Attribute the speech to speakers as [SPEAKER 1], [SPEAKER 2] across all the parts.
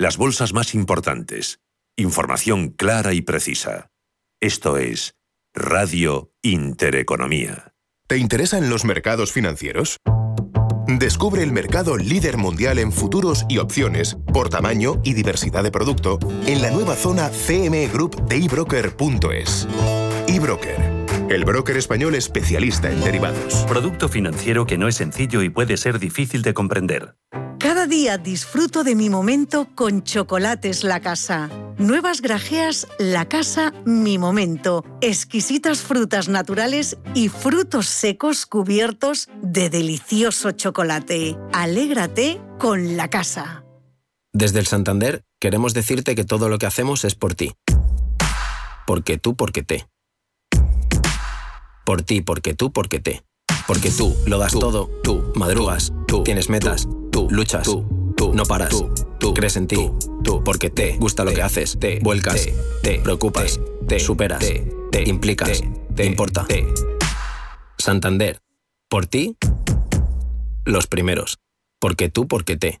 [SPEAKER 1] Las bolsas más importantes. Información clara y precisa. Esto es Radio Intereconomía.
[SPEAKER 2] ¿Te interesan los mercados financieros? Descubre el mercado líder mundial en futuros y opciones por tamaño y diversidad de producto en la nueva zona CME Group de ebroker.es. eBroker, el broker español especialista en derivados.
[SPEAKER 3] Producto financiero que no es sencillo y puede ser difícil de comprender.
[SPEAKER 4] Cada día disfruto de mi momento con Chocolates La Casa. Nuevas grajeas La Casa Mi Momento. Exquisitas frutas naturales y frutos secos cubiertos de delicioso chocolate. Alégrate con La Casa.
[SPEAKER 5] Desde el Santander queremos decirte que todo lo que hacemos es por ti. Porque tú, porque te. Por ti, porque tú, porque te. Porque tú lo das todo, tú madrugas, tú tienes metas, tú luchas, tú no paras, tú crees en ti, tú porque te gusta lo que haces, te vuelcas, te preocupas, te superas, te implicas, te importa. Santander, por ti, los primeros. Porque tú, porque te.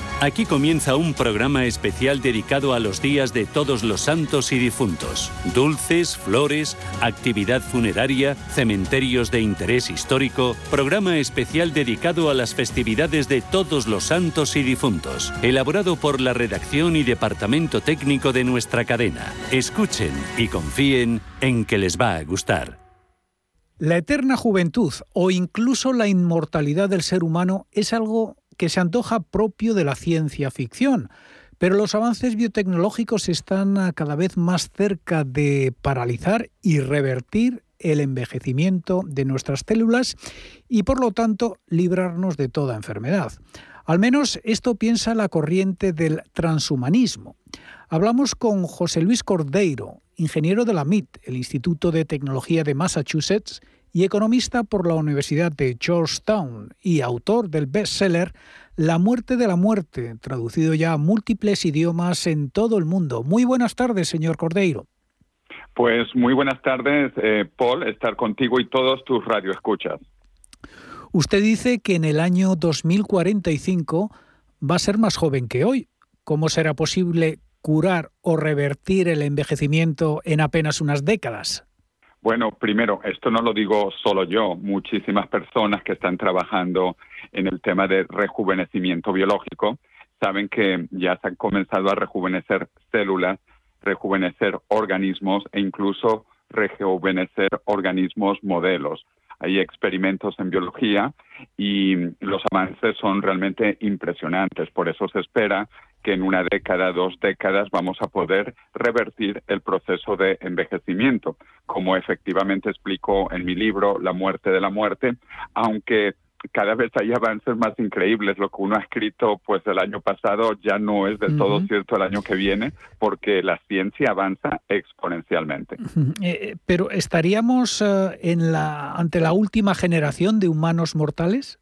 [SPEAKER 3] Aquí comienza un programa especial dedicado a los días de todos los santos y difuntos. Dulces, flores, actividad funeraria, cementerios de interés histórico, programa especial dedicado a las festividades de todos los santos y difuntos, elaborado por la redacción y departamento técnico de nuestra cadena. Escuchen y confíen en que les va a gustar.
[SPEAKER 6] La eterna juventud o incluso la inmortalidad del ser humano es algo que se antoja propio de la ciencia ficción. Pero los avances biotecnológicos están cada vez más cerca de paralizar y revertir el envejecimiento de nuestras células y por lo tanto librarnos de toda enfermedad. Al menos esto piensa la corriente del transhumanismo. Hablamos con José Luis Cordeiro, ingeniero de la MIT, el Instituto de Tecnología de Massachusetts, y economista por la Universidad de Georgetown y autor del bestseller La muerte de la muerte, traducido ya a múltiples idiomas en todo el mundo. Muy buenas tardes, señor Cordeiro.
[SPEAKER 7] Pues muy buenas tardes, eh, Paul, estar contigo y todos tus radioescuchas.
[SPEAKER 6] Usted dice que en el año 2045 va a ser más joven que hoy. ¿Cómo será posible curar o revertir el envejecimiento en apenas unas décadas?
[SPEAKER 7] Bueno, primero, esto no lo digo solo yo, muchísimas personas que están trabajando en el tema de rejuvenecimiento biológico saben que ya se han comenzado a rejuvenecer células, rejuvenecer organismos e incluso rejuvenecer organismos modelos. Hay experimentos en biología y los avances son realmente impresionantes. Por eso se espera que en una década, dos décadas, vamos a poder revertir el proceso de envejecimiento, como efectivamente explico en mi libro La muerte de la muerte, aunque cada vez hay avances más increíbles. Lo que uno ha escrito pues el año pasado ya no es del todo cierto el año que viene, porque la ciencia avanza exponencialmente.
[SPEAKER 6] Eh, eh, pero estaríamos eh, en la ante la última generación de humanos mortales.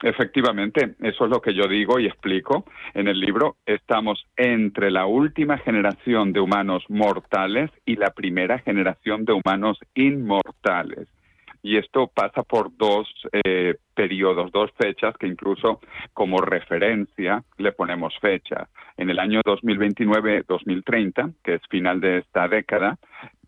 [SPEAKER 7] Efectivamente, eso es lo que yo digo y explico en el libro. Estamos entre la última generación de humanos mortales y la primera generación de humanos inmortales. Y esto pasa por dos eh, periodos, dos fechas que incluso como referencia le ponemos fecha. En el año 2029-2030, que es final de esta década,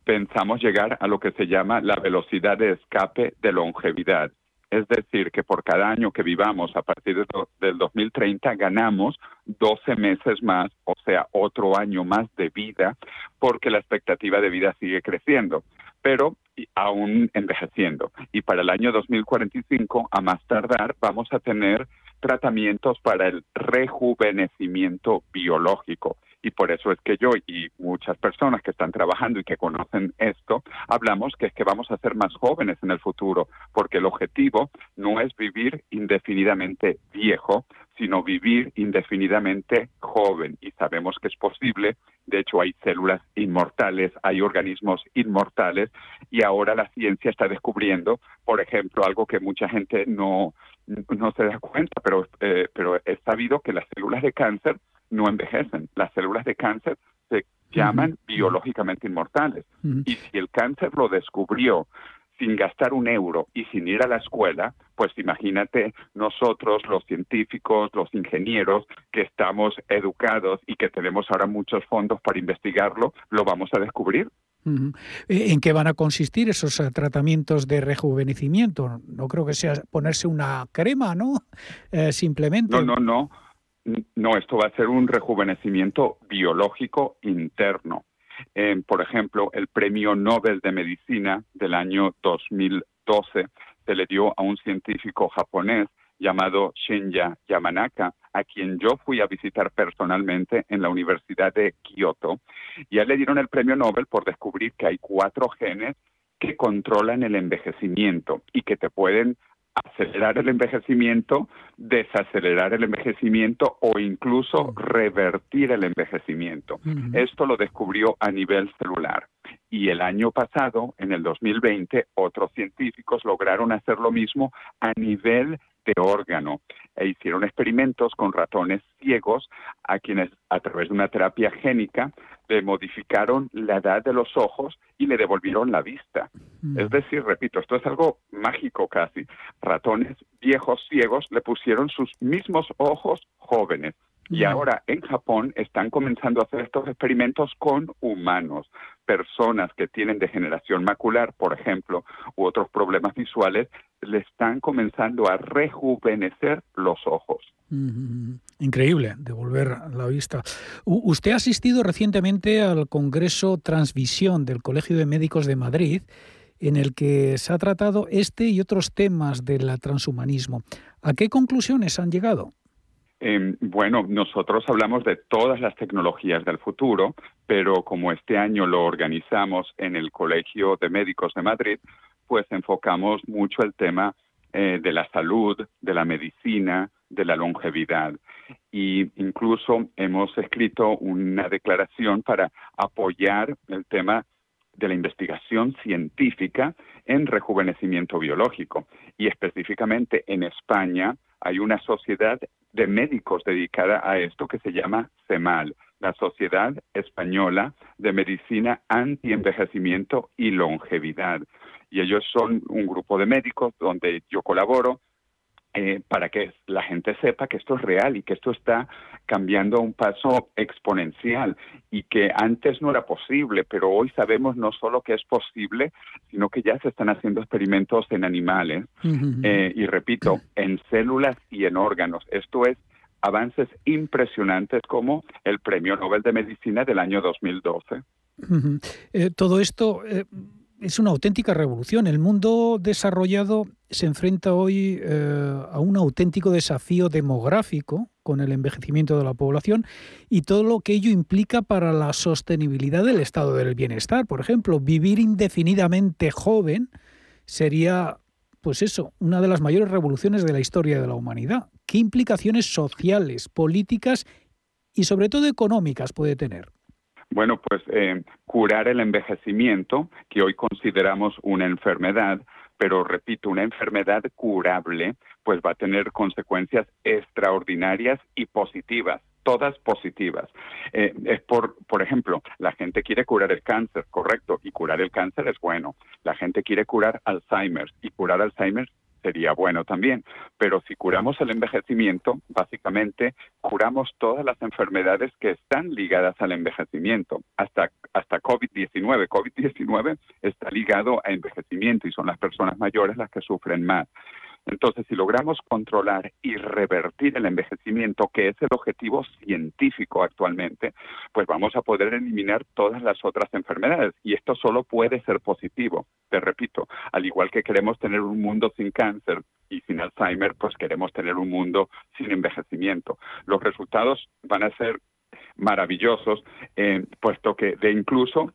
[SPEAKER 7] pensamos llegar a lo que se llama la velocidad de escape de longevidad es decir, que por cada año que vivamos a partir de del 2030 ganamos 12 meses más, o sea, otro año más de vida, porque la expectativa de vida sigue creciendo, pero aún envejeciendo. Y para el año 2045, a más tardar, vamos a tener tratamientos para el rejuvenecimiento biológico y por eso es que yo y muchas personas que están trabajando y que conocen esto, hablamos que es que vamos a ser más jóvenes en el futuro, porque el objetivo no es vivir indefinidamente viejo, sino vivir indefinidamente joven. Y sabemos que es posible. De hecho, hay células inmortales, hay organismos inmortales y ahora la ciencia está descubriendo, por ejemplo, algo que mucha gente no, no se da cuenta, pero, eh, pero es sabido que las células de cáncer no envejecen. Las células de cáncer se llaman biológicamente inmortales. Y si el cáncer lo descubrió sin gastar un euro y sin ir a la escuela, pues imagínate nosotros, los científicos, los ingenieros, que estamos educados y que tenemos ahora muchos fondos para investigarlo, lo vamos a descubrir.
[SPEAKER 6] Eh, ¿En qué van a consistir esos eh, tratamientos de rejuvenecimiento? No creo que sea ponerse una crema, ¿no? Eh, simplemente.
[SPEAKER 7] No, no, no. No, esto va a ser un rejuvenecimiento biológico interno por ejemplo, el premio Nobel de Medicina del año 2012 se le dio a un científico japonés llamado Shinya Yamanaka, a quien yo fui a visitar personalmente en la Universidad de Kioto. Y a él le dieron el premio Nobel por descubrir que hay cuatro genes que controlan el envejecimiento y que te pueden acelerar el envejecimiento, desacelerar el envejecimiento o incluso revertir el envejecimiento. Esto lo descubrió a nivel celular. Y el año pasado, en el 2020, otros científicos lograron hacer lo mismo a nivel de órgano e hicieron experimentos con ratones ciegos a quienes a través de una terapia génica le modificaron la edad de los ojos y le devolvieron la vista. Mm. Es decir, repito, esto es algo mágico casi. Ratones viejos ciegos le pusieron sus mismos ojos jóvenes. Y ahora en Japón están comenzando a hacer estos experimentos con humanos, personas que tienen degeneración macular, por ejemplo, u otros problemas visuales, le están comenzando a rejuvenecer los ojos.
[SPEAKER 6] Increíble, devolver la vista. usted ha asistido recientemente al Congreso Transvisión del Colegio de Médicos de Madrid, en el que se ha tratado este y otros temas del transhumanismo. ¿A qué conclusiones han llegado?
[SPEAKER 7] Em, bueno, nosotros hablamos de todas las tecnologías del futuro, pero como este año lo organizamos en el Colegio de Médicos de Madrid, pues enfocamos mucho el tema eh, de la salud, de la medicina, de la longevidad. Y incluso hemos escrito una declaración para apoyar el tema de la investigación científica en rejuvenecimiento biológico. Y específicamente en España hay una sociedad de médicos dedicada a esto que se llama CEMAL, la Sociedad Española de Medicina Anti-Envejecimiento y Longevidad. Y ellos son un grupo de médicos donde yo colaboro eh, para que la gente sepa que esto es real y que esto está cambiando a un paso exponencial y que antes no era posible, pero hoy sabemos no solo que es posible, sino que ya se están haciendo experimentos en animales eh, y repito, en células y en órganos. Esto es avances impresionantes como el Premio Nobel de Medicina del año 2012.
[SPEAKER 6] Eh, todo esto es una auténtica revolución. El mundo desarrollado se enfrenta hoy eh, a un auténtico desafío demográfico con el envejecimiento de la población y todo lo que ello implica para la sostenibilidad del estado del bienestar. Por ejemplo, vivir indefinidamente joven sería, pues eso, una de las mayores revoluciones de la historia de la humanidad. ¿Qué implicaciones sociales, políticas y sobre todo económicas puede tener?
[SPEAKER 7] Bueno, pues eh, curar el envejecimiento, que hoy consideramos una enfermedad, pero repito, una enfermedad curable, pues va a tener consecuencias extraordinarias y positivas todas positivas. Eh, es por, por ejemplo, la gente quiere curar el cáncer, correcto, y curar el cáncer es bueno. La gente quiere curar Alzheimer y curar Alzheimer sería bueno también. Pero si curamos el envejecimiento, básicamente curamos todas las enfermedades que están ligadas al envejecimiento, hasta, hasta COVID-19. COVID-19 está ligado a envejecimiento y son las personas mayores las que sufren más. Entonces, si logramos controlar y revertir el envejecimiento, que es el objetivo científico actualmente, pues vamos a poder eliminar todas las otras enfermedades. Y esto solo puede ser positivo. Te repito, al igual que queremos tener un mundo sin cáncer y sin Alzheimer, pues queremos tener un mundo sin envejecimiento. Los resultados van a ser maravillosos, eh, puesto que de incluso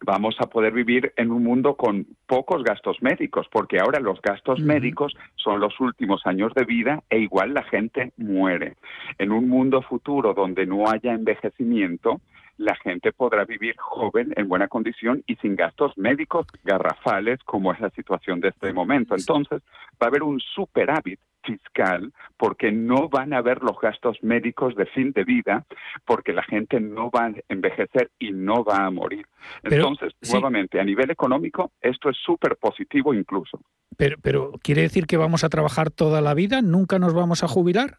[SPEAKER 7] vamos a poder vivir en un mundo con pocos gastos médicos, porque ahora los gastos médicos son los últimos años de vida e igual la gente muere. En un mundo futuro donde no haya envejecimiento, la gente podrá vivir joven, en buena condición y sin gastos médicos garrafales, como es la situación de este momento. Entonces, va a haber un superávit fiscal porque no van a haber los gastos médicos de fin de vida porque la gente no va a envejecer y no va a morir. Entonces, nuevamente, a nivel económico, esto es súper positivo incluso.
[SPEAKER 6] Pero, pero, ¿quiere decir que vamos a trabajar toda la vida? ¿Nunca nos vamos a jubilar?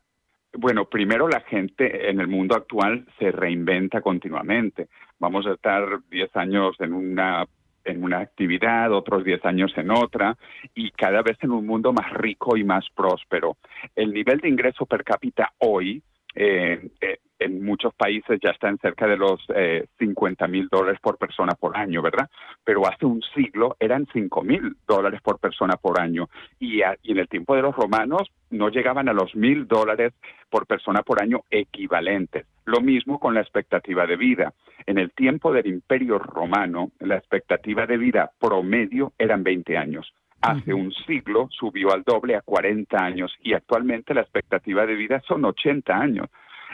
[SPEAKER 7] Bueno, primero la gente en el mundo actual se reinventa continuamente. Vamos a estar 10 años en una en una actividad, otros 10 años en otra, y cada vez en un mundo más rico y más próspero. El nivel de ingreso per cápita hoy eh, eh, en muchos países ya está en cerca de los eh, 50 mil dólares por persona por año, ¿verdad? Pero hace un siglo eran 5 mil dólares por persona por año y, y, en el tiempo de los romanos no llegaban a los mil dólares por persona por año equivalentes. Lo mismo con la expectativa de vida. En el tiempo del Imperio Romano, la expectativa de vida promedio eran 20 años hace un siglo subió al doble a 40 años y actualmente la expectativa de vida son 80 años.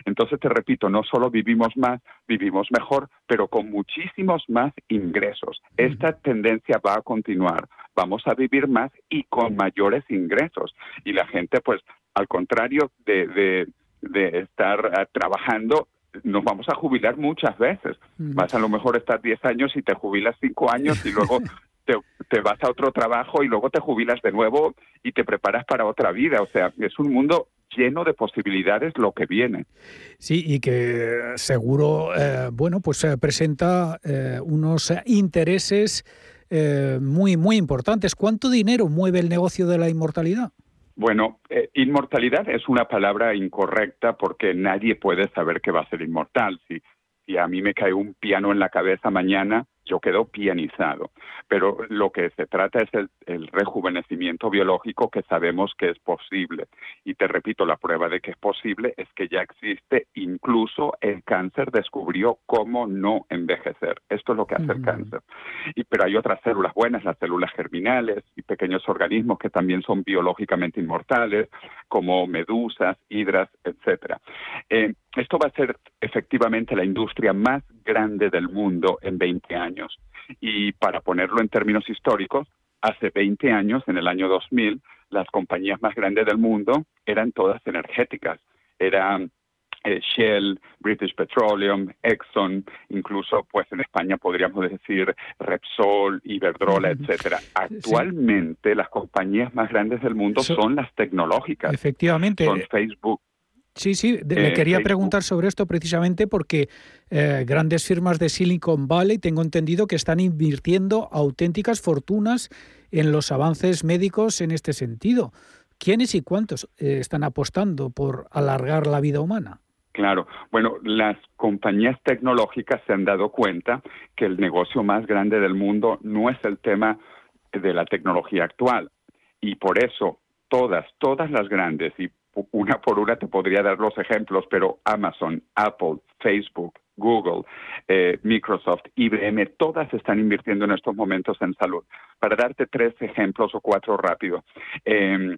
[SPEAKER 7] Entonces, te repito, no solo vivimos más, vivimos mejor, pero con muchísimos más ingresos. Esta tendencia va a continuar. Vamos a vivir más y con mayores ingresos. Y la gente, pues, al contrario de, de, estar ah, trabajando, nos vamos a jubilar muchas veces. Vas a lo mejor estar 10 años y te jubilas 5 años y luego te, vas a otro trabajo y luego te jubilas de nuevo y te preparas para otra vida. O sea, es un mundo lleno de posibilidades lo que viene.
[SPEAKER 6] Sí, y que seguro, eh, bueno, pues eh, presenta eh, unos intereses muy, muy importantes. ¿Cuánto dinero mueve el negocio de la inmortalidad?
[SPEAKER 7] Bueno, inmortalidad es una palabra incorrecta porque nadie puede saber que va a ser inmortal. Si, si a mí me cae un piano en la cabeza mañana, yo quedo pianizado. Pero lo que se trata es el, rejuvenecimiento biológico que sabemos que es posible. Y te repito, la prueba de que es posible es que ya existe, incluso el cáncer descubrió cómo no envejecer. Esto es lo que hace el cáncer. Y, pero hay otras células buenas, las células germinales y pequeños organismos que también son biológicamente inmortales, como medusas, hidras, etcétera. Eh, esto va a ser efectivamente la industria más grande del mundo en 20 años. Y para ponerlo en términos históricos, hace 20 años, en el año 2000, las compañías más grandes del mundo eran todas energéticas. Eran eh, Shell, British Petroleum, Exxon, incluso pues en España podríamos decir Repsol, Iberdrola, etcétera. Actualmente las compañías más grandes del mundo son las tecnológicas.
[SPEAKER 6] Efectivamente.
[SPEAKER 7] Son Facebook,
[SPEAKER 6] Sí, sí, le eh, quería preguntar sobre esto precisamente porque eh, grandes firmas de Silicon Valley tengo entendido que están invirtiendo auténticas fortunas en los avances médicos en este sentido. ¿Quiénes y cuántos eh, están apostando por alargar la vida humana?
[SPEAKER 7] Claro, bueno, las compañías tecnológicas se han dado cuenta que el negocio más grande del mundo no es el tema de la tecnología actual y por eso todas, todas las grandes y una por una te podría dar los ejemplos, pero Amazon, Apple, Facebook, Google, eh, Microsoft, IBM, todas están invirtiendo en estos momentos en salud. Para darte tres ejemplos o cuatro rápido, em,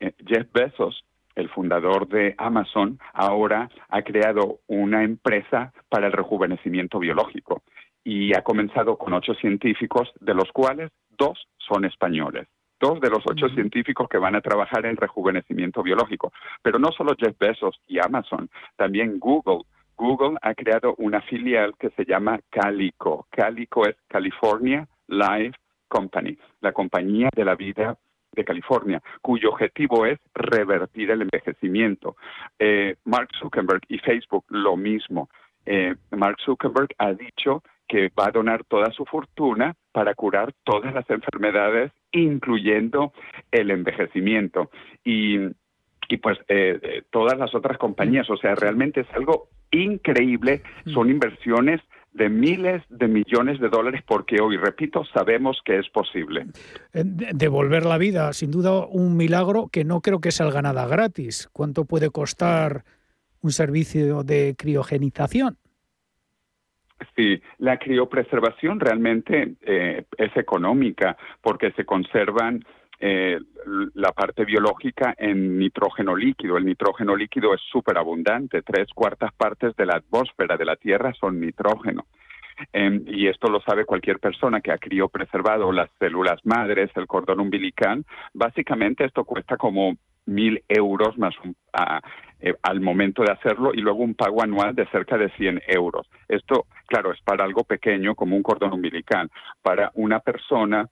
[SPEAKER 7] eh, Jeff Bezos, el fundador de Amazon, ahora ha creado una empresa para el rejuvenecimiento biológico y ha comenzado con ocho científicos, de los cuales dos son españoles dos de los ocho científicos que van a trabajar en rejuvenecimiento biológico. Pero no solo Jeff Bezos y Amazon, también Google. Google ha creado una filial que se llama Calico. Calico es California Life Company, la compañía de la vida de California, cuyo objetivo es revertir el envejecimiento. Eh, Mark Zuckerberg y Facebook lo mismo. Eh, Mark Zuckerberg ha dicho que va a donar toda su fortuna para curar todas las enfermedades, incluyendo el envejecimiento. Y, y pues eh, eh, todas las otras compañías, o sea, realmente es algo increíble, son inversiones de miles de millones de dólares porque hoy, repito, sabemos que es posible.
[SPEAKER 6] Devolver la vida, sin duda un milagro que no creo que salga nada gratis. ¿Cuánto puede costar un servicio de criogenización?
[SPEAKER 7] Sí, la criopreservación realmente eh, es económica porque se conservan eh, la parte biológica en nitrógeno líquido. El nitrógeno líquido es súper abundante, tres cuartas partes de la atmósfera de la Tierra son nitrógeno. Em, y esto lo sabe cualquier persona que ha criopreservado las células madres, el cordón umbilical. Básicamente esto cuesta como mil euros más eh, al momento de hacerlo y luego un pago anual de cerca de 100 euros. Esto, claro, es para algo pequeño como un cordón umbilical. Para una persona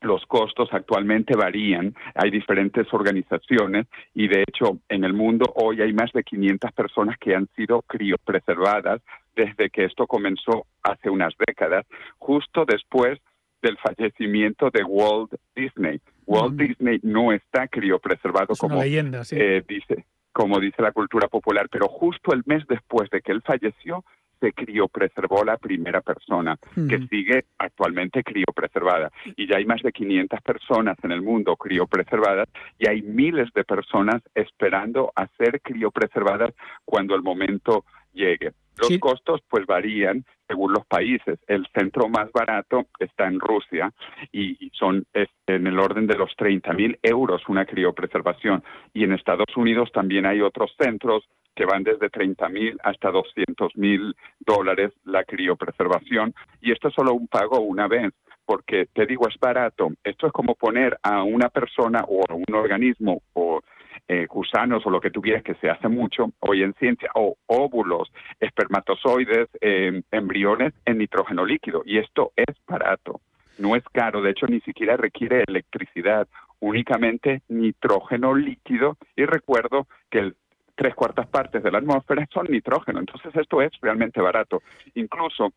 [SPEAKER 7] los costos actualmente varían, hay diferentes organizaciones y de hecho en el mundo hoy hay más de 500 personas que han sido criopreservadas desde que esto comenzó hace unas décadas, justo después del fallecimiento de Walt Disney. Walt Disney no está criopreservado como eh, dice, como dice la cultura popular, pero justo el mes después de que él falleció se criopreservó la primera persona, que sigue actualmente criopreservada. Y ya hay más de 500 personas en el mundo criopreservadas y hay miles de personas esperando a ser criopreservadas cuando el momento llegue. Los costos pues varían según los países. El centro más barato está en Rusia y, son en el orden de los 30 mil euros una criopreservación. Y en Estados Unidos también hay otros centros que van desde 30 mil hasta 200 mil dólares la criopreservación. Y esto es solo un pago una vez porque te digo es barato. Esto es como poner a una persona o a un organismo o eh, gusanos o lo que tú quieras que se hace mucho hoy en ciencia, o óvulos, espermatozoides, eh, embriones en nitrógeno líquido. Y esto es barato, no es caro, de hecho ni siquiera requiere electricidad, únicamente nitrógeno líquido. Y recuerdo que el tres cuartas partes de la atmósfera son nitrógeno, entonces esto es realmente barato. Incluso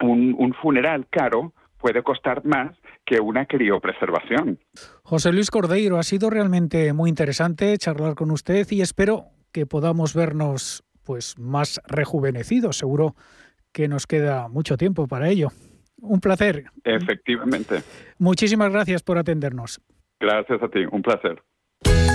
[SPEAKER 7] un funeral caro puede costar más que una criopreservación.
[SPEAKER 6] José Luis Cordeiro, ha sido realmente muy interesante charlar con usted y espero que podamos vernos pues más rejuvenecidos. Seguro que nos queda mucho tiempo para ello. Un placer.
[SPEAKER 7] Efectivamente.
[SPEAKER 6] Muchísimas gracias por atendernos.
[SPEAKER 7] Gracias a ti, un placer.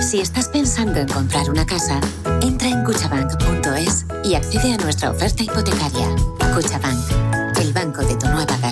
[SPEAKER 8] Si estás pensando en comprar una casa, entra en cuchabank.es y accede a nuestra oferta hipotecaria. Cuchabank, el banco de tu nueva casa.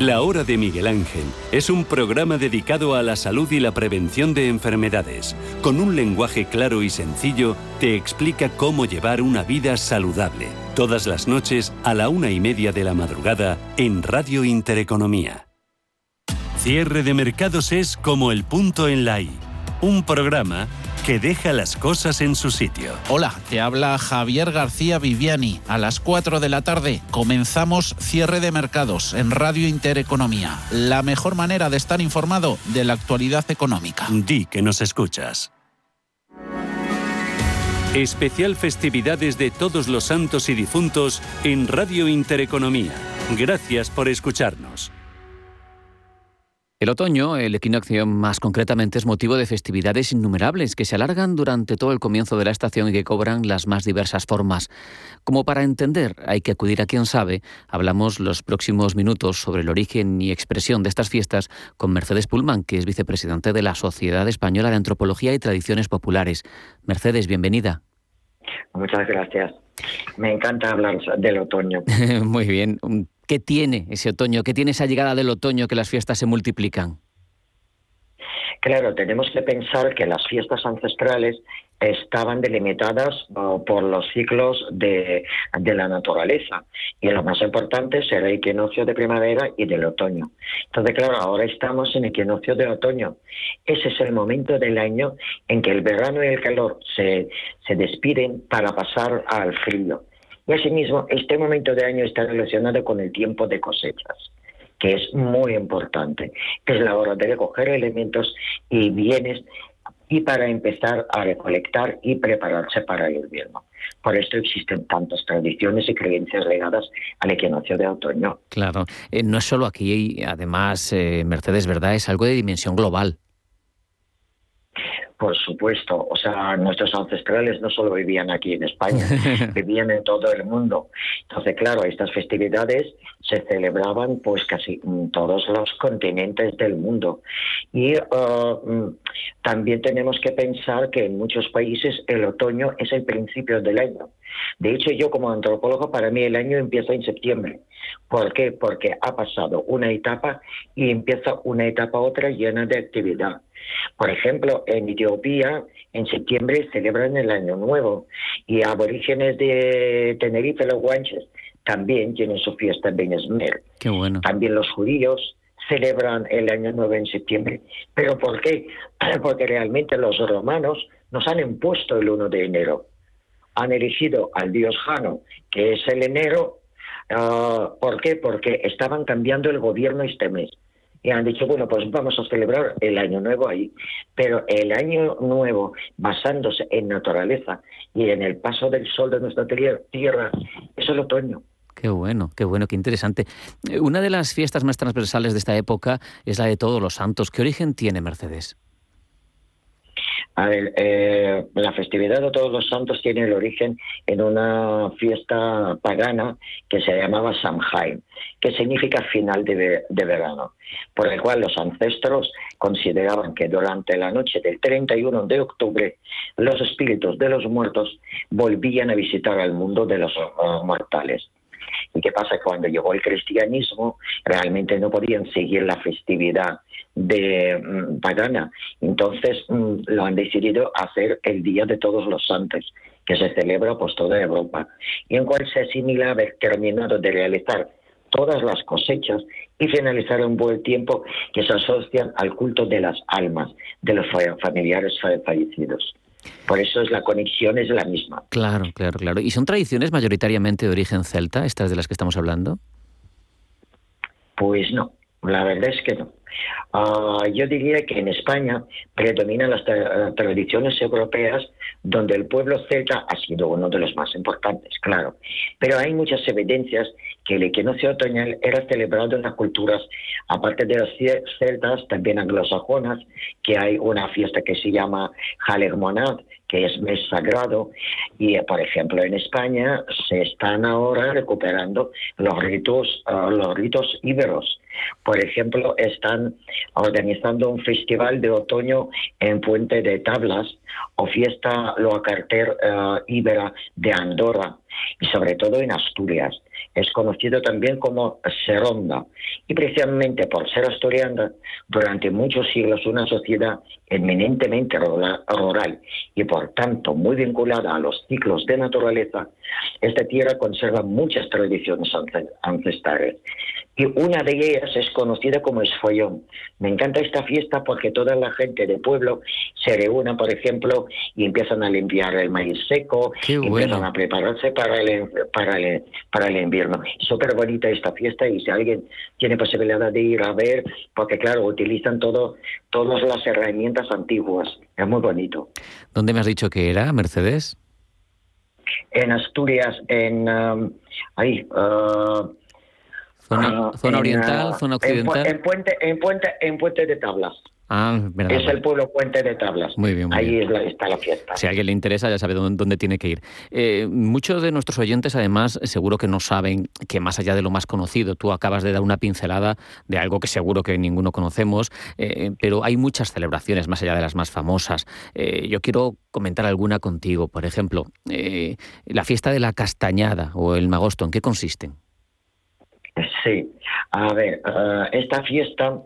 [SPEAKER 3] La Hora de Miguel Ángel es un programa dedicado a la salud y la prevención de enfermedades. Con un lenguaje claro y sencillo, te explica cómo llevar una vida saludable. Todas las noches a la una y media de la madrugada en Radio Intereconomía. Cierre de mercados es como el punto en la I. Un programa que deja las cosas en su sitio.
[SPEAKER 9] Hola, te habla Javier García Viviani. A las 4 de la tarde comenzamos cierre de mercados en Radio Intereconomía. La mejor manera de estar informado de la actualidad económica.
[SPEAKER 3] Di que nos escuchas. Especial festividades de todos los santos y difuntos en Radio Intereconomía. Gracias por escucharnos.
[SPEAKER 10] El otoño, el equinoccio más concretamente, es motivo de festividades innumerables que se alargan durante todo el comienzo de la estación y que cobran las más diversas formas. Como para entender hay que acudir a quien sabe, hablamos los próximos minutos sobre el origen y expresión de estas fiestas con Mercedes Pullman, que es vicepresidente de la Sociedad Española de Antropología y Tradiciones Populares. Mercedes, bienvenida.
[SPEAKER 11] Muchas gracias. Me encanta hablar del otoño.
[SPEAKER 10] Muy bien. ¿Qué tiene ese otoño? ¿Qué tiene esa llegada del otoño que las fiestas se multiplican?
[SPEAKER 11] Claro, tenemos que pensar que las fiestas ancestrales estaban delimitadas por los ciclos de, la naturaleza y lo más importante será el equinoccio de primavera y del otoño. Entonces, claro, ahora estamos en equinoccio de otoño. Ese es el momento del año en que el verano y el calor se, se despiden para pasar al frío. Y asimismo, este momento de año está relacionado con el tiempo de cosechas que es muy importante, que es la hora de recoger elementos y bienes y para empezar a recolectar y prepararse para el invierno. Por esto existen tantas tradiciones y creencias legadas al equinoccio de otoño.
[SPEAKER 10] Claro, eh, no es solo aquí, además, eh, Mercedes, ¿verdad? Es algo de dimensión global.
[SPEAKER 11] Por supuesto, o sea, nuestros ancestrales no solo vivían aquí en España, vivían en todo el mundo. Entonces, claro, estas festividades se celebraban pues casi en todos los continentes del mundo. Y uh, mm, también tenemos que pensar que en muchos países el otoño es el principio del año. De hecho, yo como antropólogo, para mí el año empieza en septiembre. ¿Por qué? Porque ha pasado una etapa y empieza una etapa otra llena de actividad. Por ejemplo, en Etiopía, en septiembre celebran el Año Nuevo y aborígenes de Tenerife, los guanches, también tienen su fiesta Ben Esmer.
[SPEAKER 10] Qué bueno.
[SPEAKER 11] También los judíos celebran el Año Nuevo en septiembre. ¿Pero por qué? Porque realmente los romanos nos han impuesto el 1 de enero. Han elegido al dios Jano, que es el enero. Ah, ¿Por qué? Porque estaban cambiando el gobierno este mes y han dicho, bueno, pues vamos a celebrar el año nuevo ahí. Pero el año nuevo, basándose en naturaleza y en el paso del sol de nuestra tierra, es el otoño.
[SPEAKER 10] Qué bueno, qué bueno, qué interesante. Una de las fiestas más transversales de esta época es la de Todos los Santos. ¿Qué origen tiene Mercedes?
[SPEAKER 11] A ver, eh, la festividad de Todos los Santos tiene el origen en una fiesta pagana que se llamaba Samhain, que significa final de, verano, por el cual los ancestros consideraban que durante la noche del 31 de octubre los espíritus de los muertos volvían a visitar al mundo de los uh, mortales. ¿Y qué pasa? Cuando llegó el cristianismo, realmente no podían seguir la festividad de mm, pagana. Entonces mm, lo han decidido hacer el Día de Todos los Santos, que se celebra por toda Europa, y en cual se asimila haber terminado de realizar todas las cosechas y finalizar un buen tiempo que se asocian al culto de las almas de los familiares fallecidos. Por eso es la conexión es la misma.
[SPEAKER 10] Claro, claro, claro. ¿Y son tradiciones mayoritariamente de origen celta, estas de las que estamos hablando?
[SPEAKER 11] Pues no, la verdad es que no. Ah, yo diría que en España predominan las tradiciones europeas donde el pueblo celta ha sido uno de los más importantes, claro. Pero hay muchas evidencias que el equinoccio otoñal era celebrado en las culturas, aparte de las celtas, también anglosajonas, que hay una fiesta que se llama Halegmonat, que es mes sagrado, y por ejemplo en España se están ahora recuperando los ritos, ah, los ritos íberos. Por ejemplo, están organizando un festival de otoño en Puente de Tablas o fiesta Loacarter uh, Ibera de Andorra y sobre todo en Asturias. Es conocido también como Seronda. Y precisamente por ser asturiana, durante muchos siglos una sociedad eminentemente rural y por tanto muy vinculada a los ciclos de naturaleza, esta tierra conserva muchas tradiciones ancestrales y una de ellas es conocida como Esfollón. Me encanta esta fiesta porque toda la gente del pueblo se reúne, por ejemplo, y empiezan a limpiar el maíz seco, y empiezan a prepararse para el, para el, para el invierno. Súper bonita esta fiesta y si alguien tiene posibilidad de ir a ver, porque claro, utilizan todo, todas las herramientas antiguas. Es muy bonito.
[SPEAKER 10] ¿Dónde me has dicho que era, Mercedes?
[SPEAKER 11] En Asturias, en... Um, ahí... Uh,
[SPEAKER 10] Zona, zona oriental, zona occidental.
[SPEAKER 11] En, Puente, en, Puente, en Puente de Tablas.
[SPEAKER 10] Ah, verdad.
[SPEAKER 11] Es el pueblo Puente de Tablas.
[SPEAKER 10] Muy bien, muy
[SPEAKER 11] Ahí
[SPEAKER 10] bien.
[SPEAKER 11] Es la, está la fiesta.
[SPEAKER 10] Si a alguien le interesa, ya sabe dónde, dónde tiene que ir. Eh, muchos de nuestros oyentes, además, seguro que no saben que más allá de lo más conocido, tú acabas de dar una pincelada de algo que seguro que ninguno conocemos, eh, pero hay muchas celebraciones más allá de las más famosas. Eh, yo quiero comentar alguna contigo. Por ejemplo, la fiesta de la castañada o el magosto, ¿en qué consisten?
[SPEAKER 11] Sí, a ver, eh, esta fiesta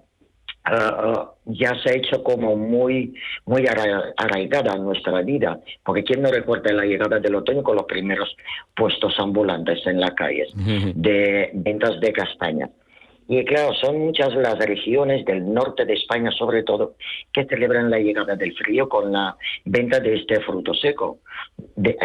[SPEAKER 11] eh, ya se ha hecho como muy, muy arra- arraigada en nuestra vida, porque quién no recuerda la llegada del otoño con los primeros puestos ambulantes en las calles de ventas de castañas. Y claro, son muchas las regiones del norte de España, sobre todo, que celebran la llegada del frío con la venta de este fruto seco, de-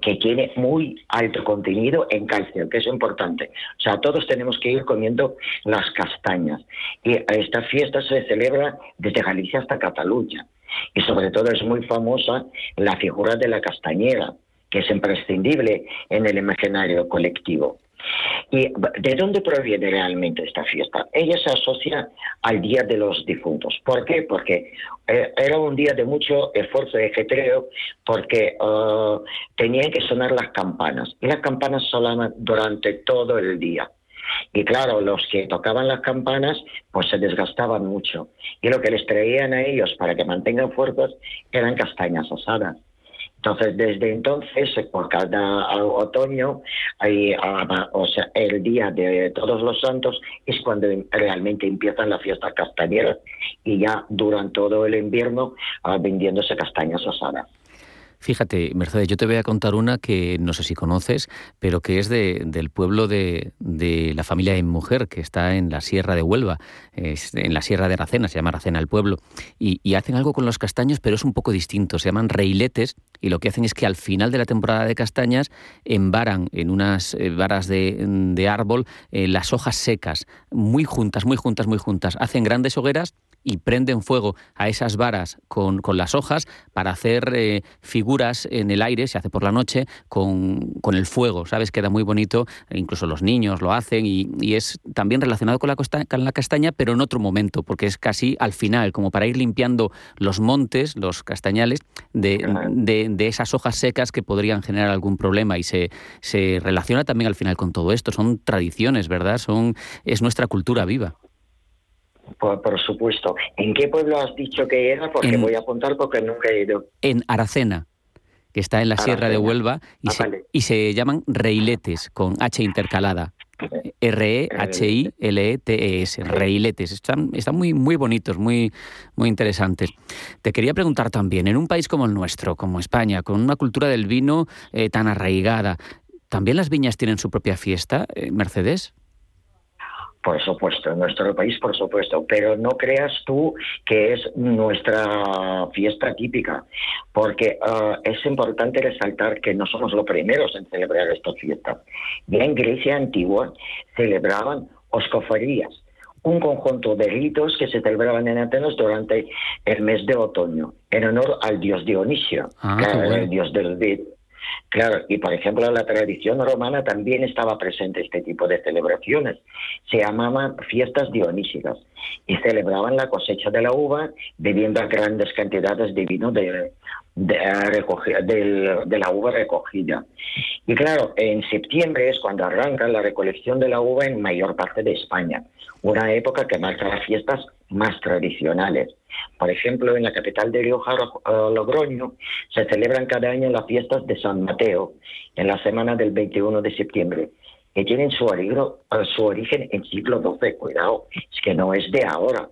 [SPEAKER 11] que tiene muy alto contenido en calcio, que es importante. O sea, todos tenemos que ir comiendo las castañas. Y esta fiesta se celebra desde Galicia hasta Cataluña. Y sobre todo es muy famosa la figura de la castañera, que es imprescindible en el imaginario colectivo. ¿Y de dónde proviene realmente esta fiesta? Ella se asocia al Día de los Difuntos. ¿Por qué? Porque eh, era un día de mucho esfuerzo y ajetreo porque eh, tenían que sonar las campanas. Y las campanas sonaban durante todo el día. Y claro, los que tocaban las campanas pues se desgastaban mucho. Y lo que les traían a ellos para que mantengan fuerzas eran castañas asadas. Entonces, desde entonces, por cada otoño, hay, ah, o sea, el día de Todos los Santos es cuando realmente empiezan las fiestas castañeras y ya duran todo el invierno ah, vendiéndose castañas asadas.
[SPEAKER 10] Fíjate, Mercedes, yo te voy a contar una que no sé si conoces, pero que es de, del pueblo de, de la familia de mujer, que está en la Sierra de Huelva, es en la Sierra de Aracena, se llama Aracena el pueblo, y, y hacen algo con los castaños, pero es un poco distinto, se llaman reiletes, y lo que hacen es que al final de la temporada de castañas embaran en unas eh, varas de, de árbol eh, las hojas secas, muy juntas, muy juntas, muy juntas, hacen grandes hogueras y prenden fuego a esas varas con, con las hojas para hacer eh, figuras en el aire, se hace por la noche, con, con el fuego, ¿sabes? Queda muy bonito, e incluso los niños lo hacen y, y es también relacionado con la, costa- con la castaña, pero en otro momento, porque es casi al final, como para ir limpiando los montes, los castañales, de, de- de esas hojas secas que podrían generar algún problema y se, se relaciona también al final con todo esto. Son tradiciones, ¿verdad? Son, es nuestra cultura viva.
[SPEAKER 11] Por, por supuesto. ¿En qué pueblo has dicho que era? Porque
[SPEAKER 10] En-
[SPEAKER 11] voy a apuntar porque nunca he ido.
[SPEAKER 10] en Aracena, que está en la Sierra de. Huelva, y,
[SPEAKER 11] Ah,
[SPEAKER 10] se,
[SPEAKER 11] vale.
[SPEAKER 10] y se llaman reiletes, con H intercalada. E R-E-H-I-L-E-T-E-S, reiletes. Están, están muy, muy bonitos, muy, muy interesantes. Te quería preguntar también, en un país como el nuestro, como España, con una cultura del vino eh, tan arraigada, ¿también las viñas tienen su propia fiesta, eh, Mercedes?
[SPEAKER 11] Por supuesto, en nuestro país, por supuesto, pero no creas tú que es nuestra fiesta típica, porque ah, es importante resaltar que no somos los primeros en celebrar esta fiesta. Ya en Grecia antigua celebraban oscofarías, un conjunto de ritos que se celebraban en Atenas durante el mes de otoño, en honor al dios Dionisio,
[SPEAKER 10] Ah, bueno.
[SPEAKER 11] el dios del. Claro, y por ejemplo la tradición romana también estaba presente este tipo de celebraciones. Se llamaban fiestas dionísicas y celebraban la cosecha de la uva bebiendo grandes cantidades de vino de, de, eh, de la uva recogida. Y claro, en septiembre es cuando arranca la recolección de la uva en mayor parte de España, una época que marca las fiestas más tradicionales. Por ejemplo, en la capital de Rioja, Ro- Logroño, se celebran cada año las fiestas de San Mateo, en la semana del 21 de septiembre, que tienen su, eh, origen en siglo XII. Cuidado, es que no es de ahora.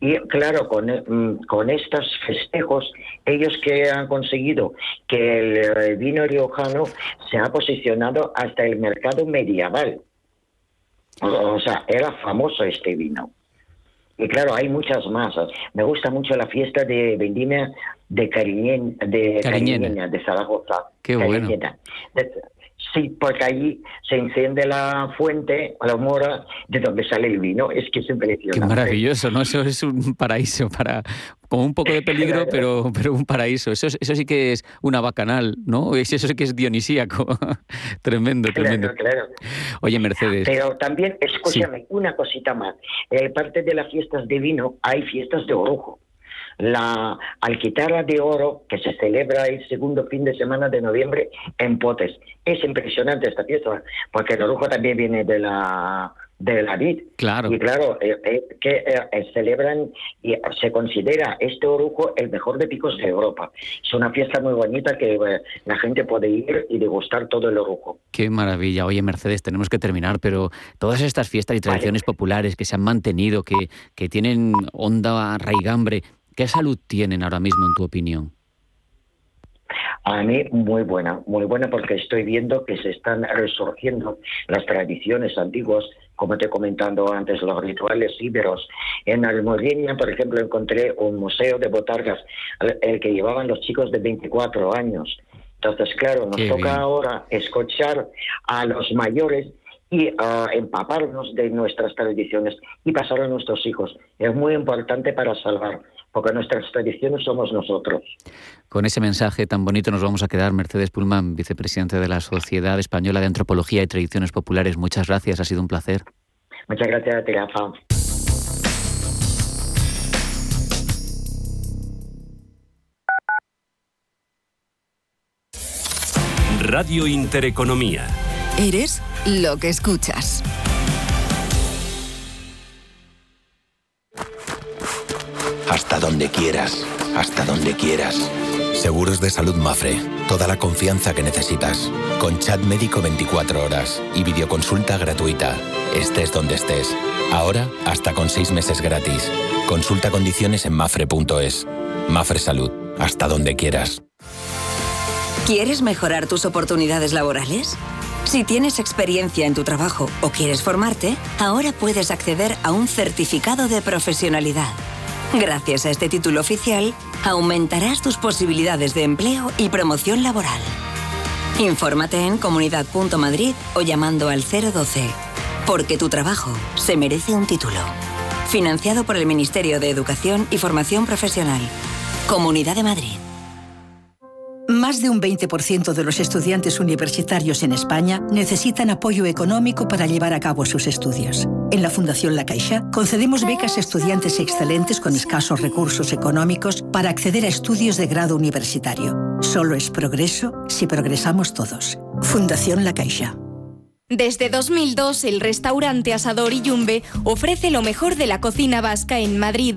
[SPEAKER 11] Y claro, con, mm, con estos festejos, ellos que han conseguido que el eh, vino riojano se ha posicionado hasta el mercado medieval. O sea, era famoso este vino. Y claro, hay muchas más. Me gusta mucho la fiesta de vendimia de Cariñen, de
[SPEAKER 10] Cariñena.
[SPEAKER 11] Cariñena, de Zaragoza.
[SPEAKER 10] Qué bueno.
[SPEAKER 11] Cariñena. De- Sí, porque allí se enciende la fuente, la mora, de donde sale el vino. Es que es impresionante.
[SPEAKER 10] Qué maravilloso, ¿no? Eso es un paraíso para, con un poco de peligro, pero, pero un paraíso. Eso, eso sí que es una bacanal, ¿no? Eso sí que es dionisíaco. tremendo, tremendo.
[SPEAKER 11] Claro.
[SPEAKER 10] Oye, Mercedes.
[SPEAKER 11] Pero también, escúchame, una cosita más. En parte de las fiestas de vino hay fiestas de orujo la Alquitara de Oro, que se celebra el segundo fin de semana de noviembre en Potes. Es impresionante esta fiesta, porque el orujo también viene de la de la vid.
[SPEAKER 10] Claro.
[SPEAKER 11] Y claro, eh, eh, que eh, celebran y se considera este orujo el mejor de picos de Europa. Es una fiesta muy bonita que la gente puede ir y degustar todo el orujo.
[SPEAKER 10] Qué maravilla. Oye, Mercedes, tenemos que terminar, pero todas estas fiestas y tradiciones populares que se han mantenido, que, que tienen onda raigambre, ¿Qué salud tienen ahora mismo, en tu opinión?
[SPEAKER 11] A mí muy buena, muy buena porque estoy viendo que se están resurgiendo las tradiciones antiguas, como te he comentado antes, los rituales íberos. En Almogueña, por ejemplo, encontré un museo de botargas, el que llevaban los chicos de 24 años. Entonces, claro, nos toca ahora escuchar a los mayores y uh, empaparnos de nuestras tradiciones y pasar a nuestros hijos. Es muy importante para salvar porque nuestras tradiciones somos nosotros.
[SPEAKER 10] Con ese mensaje tan bonito nos vamos a quedar. Mercedes Pullman, vicepresidente de la Sociedad Española de Antropología y Tradiciones Populares. Muchas gracias, ha sido un placer.
[SPEAKER 11] Muchas gracias a ti, Rafa.
[SPEAKER 1] Radio Intereconomía.
[SPEAKER 12] Eres lo que escuchas.
[SPEAKER 13] Hasta donde quieras, hasta donde quieras. Seguros de salud Mafre. Toda la confianza que necesitas. Con chat médico 24 horas y videoconsulta gratuita. Estés donde estés. Ahora, hasta con 6 meses gratis. Consulta condiciones en mafre.es. Mafre Salud. Hasta donde quieras.
[SPEAKER 14] ¿Quieres mejorar tus oportunidades laborales? Si tienes experiencia en tu trabajo o quieres formarte, ahora puedes acceder a un certificado de profesionalidad Gracias a este título oficial, aumentarás tus posibilidades de empleo y promoción laboral. Infórmate en comunidad.madrid o llamando al 012, porque tu trabajo se merece un título. Financiado por el Ministerio de Educación y Formación Profesional. Comunidad de Madrid.
[SPEAKER 15] Más de un 20% de los estudiantes universitarios en España necesitan apoyo económico para llevar a cabo sus estudios. En la Fundación La Caixa concedemos becas a estudiantes excelentes con escasos recursos económicos para acceder a estudios de grado universitario. Solo es progreso si progresamos todos. Fundación La Caixa.
[SPEAKER 16] Desde 2002, el restaurante Asador y Yumbe ofrece lo mejor de la cocina vasca en Madrid.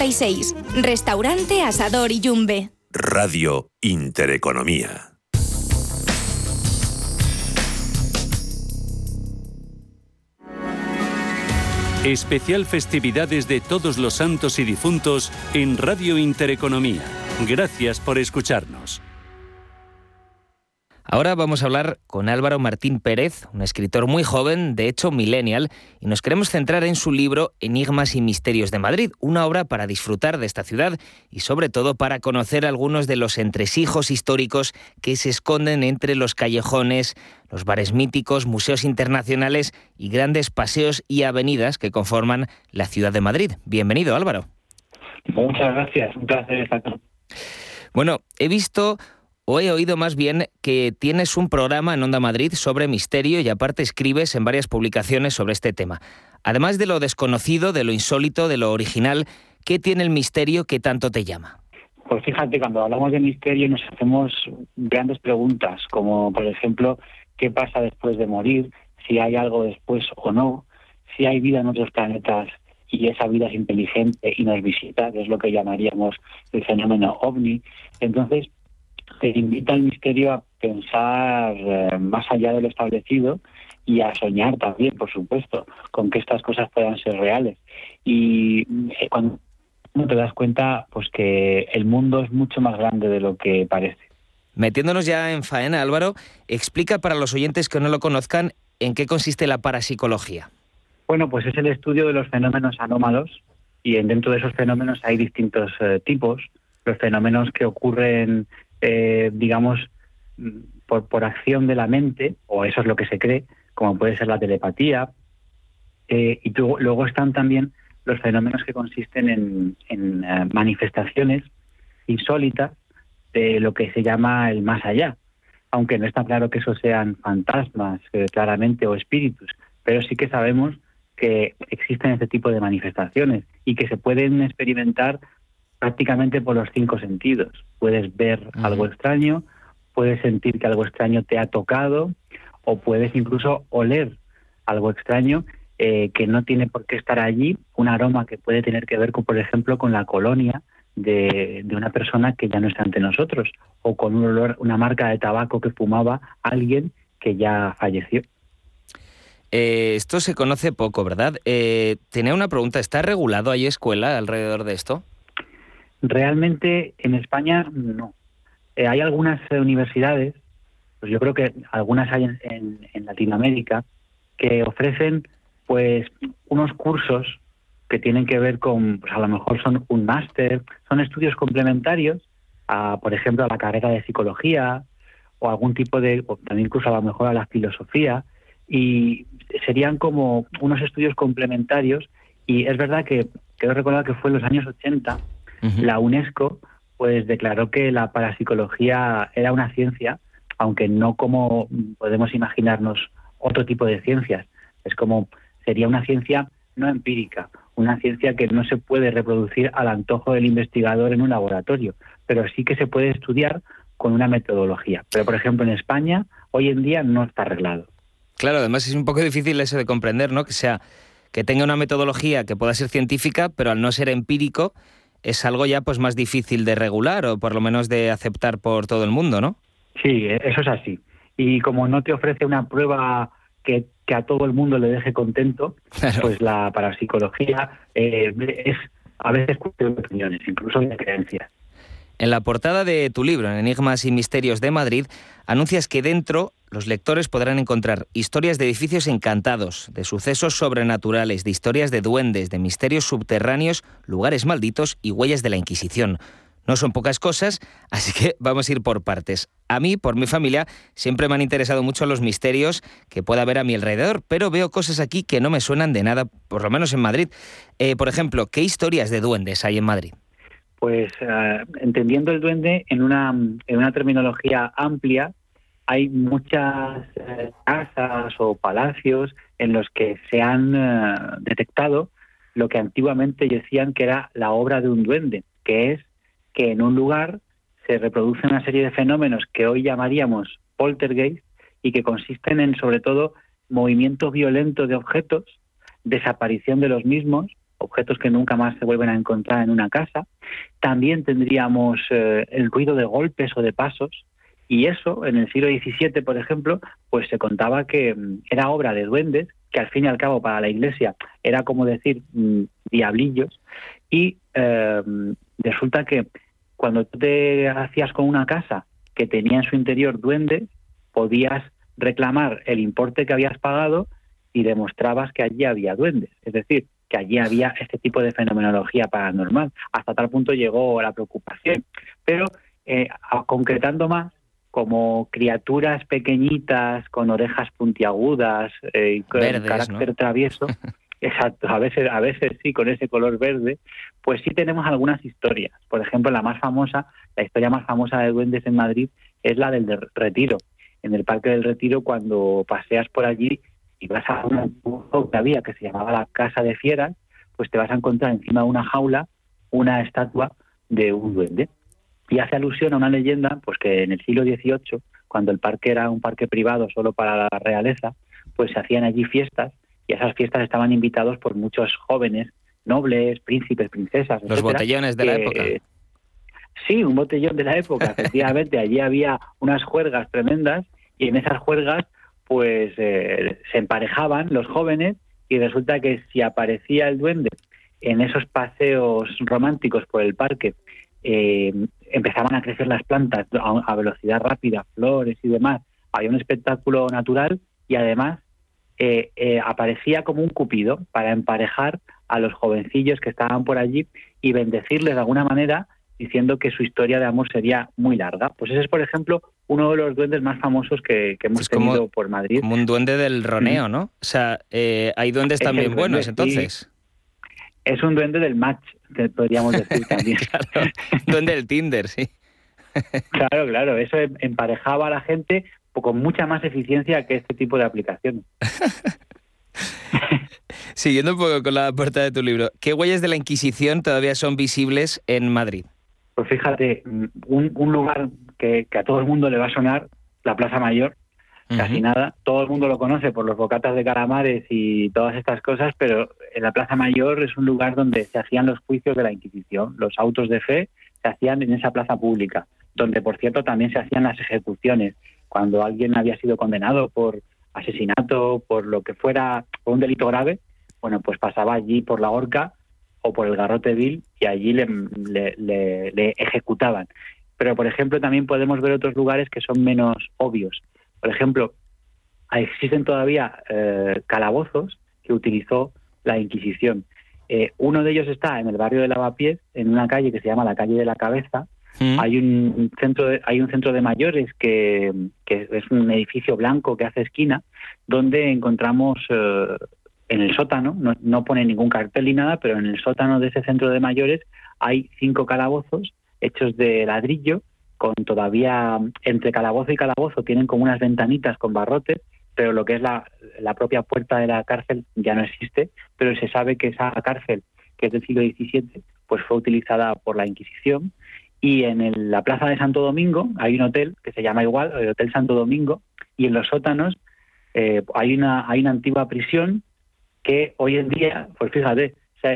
[SPEAKER 16] 1096. Restaurante Asador Iyumbe.
[SPEAKER 1] Radio Intereconomía. Especial festividades de todos los santos y difuntos en Radio Intereconomía. Gracias por escucharnos.
[SPEAKER 17] Ahora vamos a hablar con Álvaro Martín Pérez, un escritor muy joven, de hecho millennial, y nos queremos centrar en su libro Enigmas y Misterios de Madrid, una obra para disfrutar de esta ciudad y sobre todo para conocer algunos de los entresijos históricos que se esconden entre los callejones, los bares míticos, museos internacionales y grandes paseos y avenidas que conforman la ciudad de Madrid. Bienvenido, Álvaro.
[SPEAKER 18] Muchas gracias, un placer estar aquí.
[SPEAKER 17] Bueno, he visto o he oído más bien que tienes un programa en Onda Madrid sobre misterio y aparte escribes en varias publicaciones sobre este tema. Además de lo desconocido, de lo insólito, de lo original, ¿qué tiene el misterio que tanto te llama?
[SPEAKER 18] Pues fíjate, cuando hablamos de misterio nos hacemos grandes preguntas, como por ejemplo, qué pasa después de morir, si hay algo después o no, si hay vida en otros planetas y esa vida es inteligente y nos visita, que es lo que llamaríamos el fenómeno ovni. Entonces, te invita el misterio a pensar eh, más allá de lo establecido y a soñar también, por supuesto, con que estas cosas puedan ser reales. Y eh, cuando te das cuenta, pues que el mundo es mucho más grande de lo que parece.
[SPEAKER 17] Metiéndonos ya en faena, Álvaro, explica para los oyentes que no lo conozcan en qué consiste la parapsicología.
[SPEAKER 18] Bueno, pues es el estudio de los fenómenos anómalos y dentro de esos fenómenos hay distintos eh, tipos. Los fenómenos que ocurren, eh, digamos, por, por, acción de la mente, o eso es lo que se cree, como puede ser la telepatía. Eh, y luego están también los fenómenos que consisten en, en manifestaciones insólitas de lo que se llama el más allá, aunque no está claro que eso sean fantasmas claramente o espíritus, pero sí que sabemos que existen este tipo de manifestaciones y que se pueden experimentar prácticamente por los cinco sentidos. Puedes ver algo extraño, puedes sentir que algo extraño te ha tocado o puedes incluso oler algo extraño eh, que no tiene por qué estar allí, un aroma que puede tener que ver, con, por ejemplo, con la colonia de, de, una persona que ya no está ante nosotros o con un olor, una marca de tabaco que fumaba alguien que ya falleció.
[SPEAKER 17] Eh, esto se conoce poco, ¿verdad? Eh, tenía una pregunta, ¿está regulado? ¿Hay escuela alrededor de esto?
[SPEAKER 18] Realmente en España no. Eh, hay algunas universidades, pues yo creo que algunas hay en, Latinoamérica, que ofrecen pues unos cursos que tienen que ver con, pues a lo mejor son un máster, son estudios complementarios a, por ejemplo, a la carrera de psicología o algún tipo de, o también incluso a lo mejor a la filosofía, y serían como unos estudios complementarios. Y es verdad que quiero recordar que fue en los años 80 la UNESCO pues declaró que la parapsicología era una ciencia, aunque no como podemos imaginarnos otro tipo de ciencias. Es como sería una ciencia no empírica, una ciencia que no se puede reproducir al antojo del investigador en un laboratorio, pero sí que se puede estudiar con una metodología. Pero, por ejemplo, en España hoy en día no está arreglado.
[SPEAKER 17] Claro, además es un poco difícil eso de comprender, ¿no? Que sea que tenga una metodología que pueda ser científica, pero al no ser empírico es algo ya pues más difícil de regular o por lo menos de aceptar por todo el mundo, ¿no?
[SPEAKER 18] Sí, eso es así. Y como no te ofrece una prueba que, a todo el mundo le deje contento, pues la parapsicología eh, es a veces cuestión de opiniones, incluso de creencias.
[SPEAKER 17] En la portada de tu libro, Enigmas y Misterios de Madrid, anuncias que dentro los lectores podrán encontrar historias de edificios encantados, de sucesos sobrenaturales, de historias de duendes, de misterios subterráneos, lugares malditos y huellas de la Inquisición. No son pocas cosas, así que vamos a ir por partes. A mí, por mi familia, siempre me han interesado mucho los misterios que pueda haber a mi alrededor, pero veo cosas aquí que no me suenan de nada, por lo menos en Madrid. Eh, por ejemplo, ¿qué historias de duendes hay en Madrid?
[SPEAKER 18] Pues eh, entendiendo el duende en una, en una terminología amplia, hay muchas eh, casas o palacios en los que se han eh, detectado lo que antiguamente decían que era la obra de un duende, que es que en un lugar se reproduce una serie de fenómenos que hoy llamaríamos poltergeist y que consisten en sobre todo movimiento violento de objetos, desaparición de los mismos objetos que nunca más se vuelven a encontrar en una casa. También tendríamos eh, el ruido de golpes o de pasos. Y eso, en el siglo XVII, por ejemplo, pues se contaba que mm, era obra de duendes, que al fin y al cabo para la Iglesia era como decir mm, diablillos. Y eh, resulta que cuando tú te hacías con una casa que tenía en su interior duendes, podías reclamar el importe que habías pagado y demostrabas que allí había duendes. Es decir, que allí había este tipo de fenomenología paranormal. Hasta tal punto llegó la preocupación. Pero eh, concretando más, como criaturas pequeñitas con orejas puntiagudas eh, y con carácter travieso, exacto, a veces, a veces sí, con ese color verde, pues sí tenemos algunas historias. Por ejemplo, la más famosa, la historia más famosa de duendes en Madrid es la del Retiro. En el Parque del Retiro, cuando paseas por allí, y vas a un que había que se llamaba la Casa de Fieras, pues te vas a encontrar encima de una jaula una estatua de un duende. Y hace alusión a una leyenda, pues que en el siglo XVIII, cuando el parque era un parque privado solo para la realeza, pues se hacían allí fiestas y a esas fiestas estaban invitados por muchos jóvenes, nobles, príncipes, princesas.
[SPEAKER 17] Los botellones de la época.
[SPEAKER 18] Sí, un botellón de la época, efectivamente. Allí había unas juergas tremendas y en esas juergas pues eh, se emparejaban los jóvenes y resulta que si aparecía el duende en esos paseos románticos por el parque, eh, empezaban a crecer las plantas a, velocidad rápida, flores y demás. Había un espectáculo natural y además eh, aparecía como un cupido para emparejar a los jovencillos que estaban por allí y bendecirles de alguna manera diciendo que su historia de amor sería muy larga. Pues ese es, por ejemplo, uno de los duendes más famosos que, hemos tenido por Madrid.
[SPEAKER 17] Como un duende del roneo, ¿no? O sea, eh, hay duendes también buenos, entonces.
[SPEAKER 18] Es un duende del match, podríamos decir también.
[SPEAKER 17] duende del Tinder, sí.
[SPEAKER 18] claro, claro, eso em, emparejaba a la gente con mucha más eficiencia que este tipo de aplicaciones.
[SPEAKER 17] Siguiendo un poco con la puerta de tu libro, ¿qué huellas de la Inquisición todavía son visibles en Madrid?
[SPEAKER 18] Pues fíjate, un, lugar que, a todo el mundo le va a sonar, la Plaza Mayor, casi nada. Todo el mundo lo conoce por los bocatas de calamares y todas estas cosas, pero en la Plaza Mayor es un lugar donde se hacían los juicios de la Inquisición. Los autos de fe se hacían en esa plaza pública, donde por cierto también se hacían las ejecuciones. Cuando alguien había sido condenado por asesinato, por lo que fuera, por un delito grave, bueno, pues pasaba allí por la horca o por el garrote vil y allí le, le, ejecutaban. Pero, por ejemplo, también podemos ver otros lugares que son menos obvios. Por ejemplo, existen todavía eh, calabozos que utilizó la Inquisición. Eh, uno de ellos está en el barrio de Lavapiés, en una calle que se llama la calle de la Cabeza. Mm. Hay un centro de, hay un centro de mayores que, es un edificio blanco que hace esquina, donde encontramos eh, en el sótano, no, pone ningún cartel ni nada, pero en el sótano de ese centro de mayores hay cinco calabozos hechos de ladrillo, con todavía entre calabozo y calabozo tienen como unas ventanitas con barrotes, pero lo que es la, propia puerta de la cárcel ya no existe, pero se sabe que esa cárcel, que es del siglo XVII, pues fue utilizada por la Inquisición. Y en la Plaza de Santo Domingo hay un hotel que se llama igual, el Hotel Santo Domingo, y en los sótanos eh, hay, una, hay una antigua prisión que hoy en día, pues fíjate,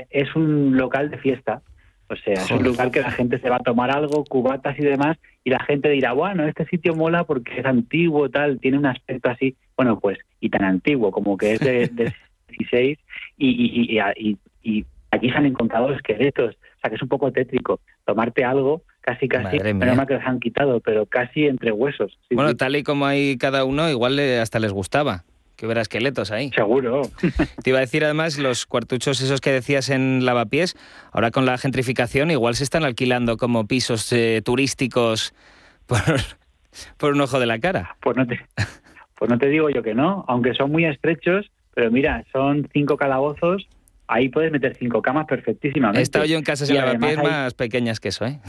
[SPEAKER 18] es un local de fiesta. O sea, es un lugar que la gente se va a tomar algo, cubatas y demás, y la gente dirá, bueno, este sitio mola porque es antiguo, tal, tiene un aspecto así. Bueno, pues, y tan antiguo como que es de, 16, y, y, y, aquí se han encontrado esqueletos. O sea, que es un poco tétrico. Tomarte algo, casi, casi, menos que les han quitado, pero casi entre huesos.
[SPEAKER 17] bueno, tal y como hay cada uno, igual hasta les gustaba que hubiera esqueletos ahí.
[SPEAKER 18] Seguro.
[SPEAKER 17] Te iba a decir además, los cuartuchos esos que decías en Lavapiés, ahora con la gentrificación igual se están alquilando como pisos eh, turísticos por, por un ojo de la cara.
[SPEAKER 18] Pues no, te, pues no te digo yo que no, aunque son muy estrechos, pero mira, son cinco calabozos ahí puedes meter cinco camas perfectísimamente.
[SPEAKER 17] He estado yo en casas en lavapiés más pequeñas que eso, ¿eh?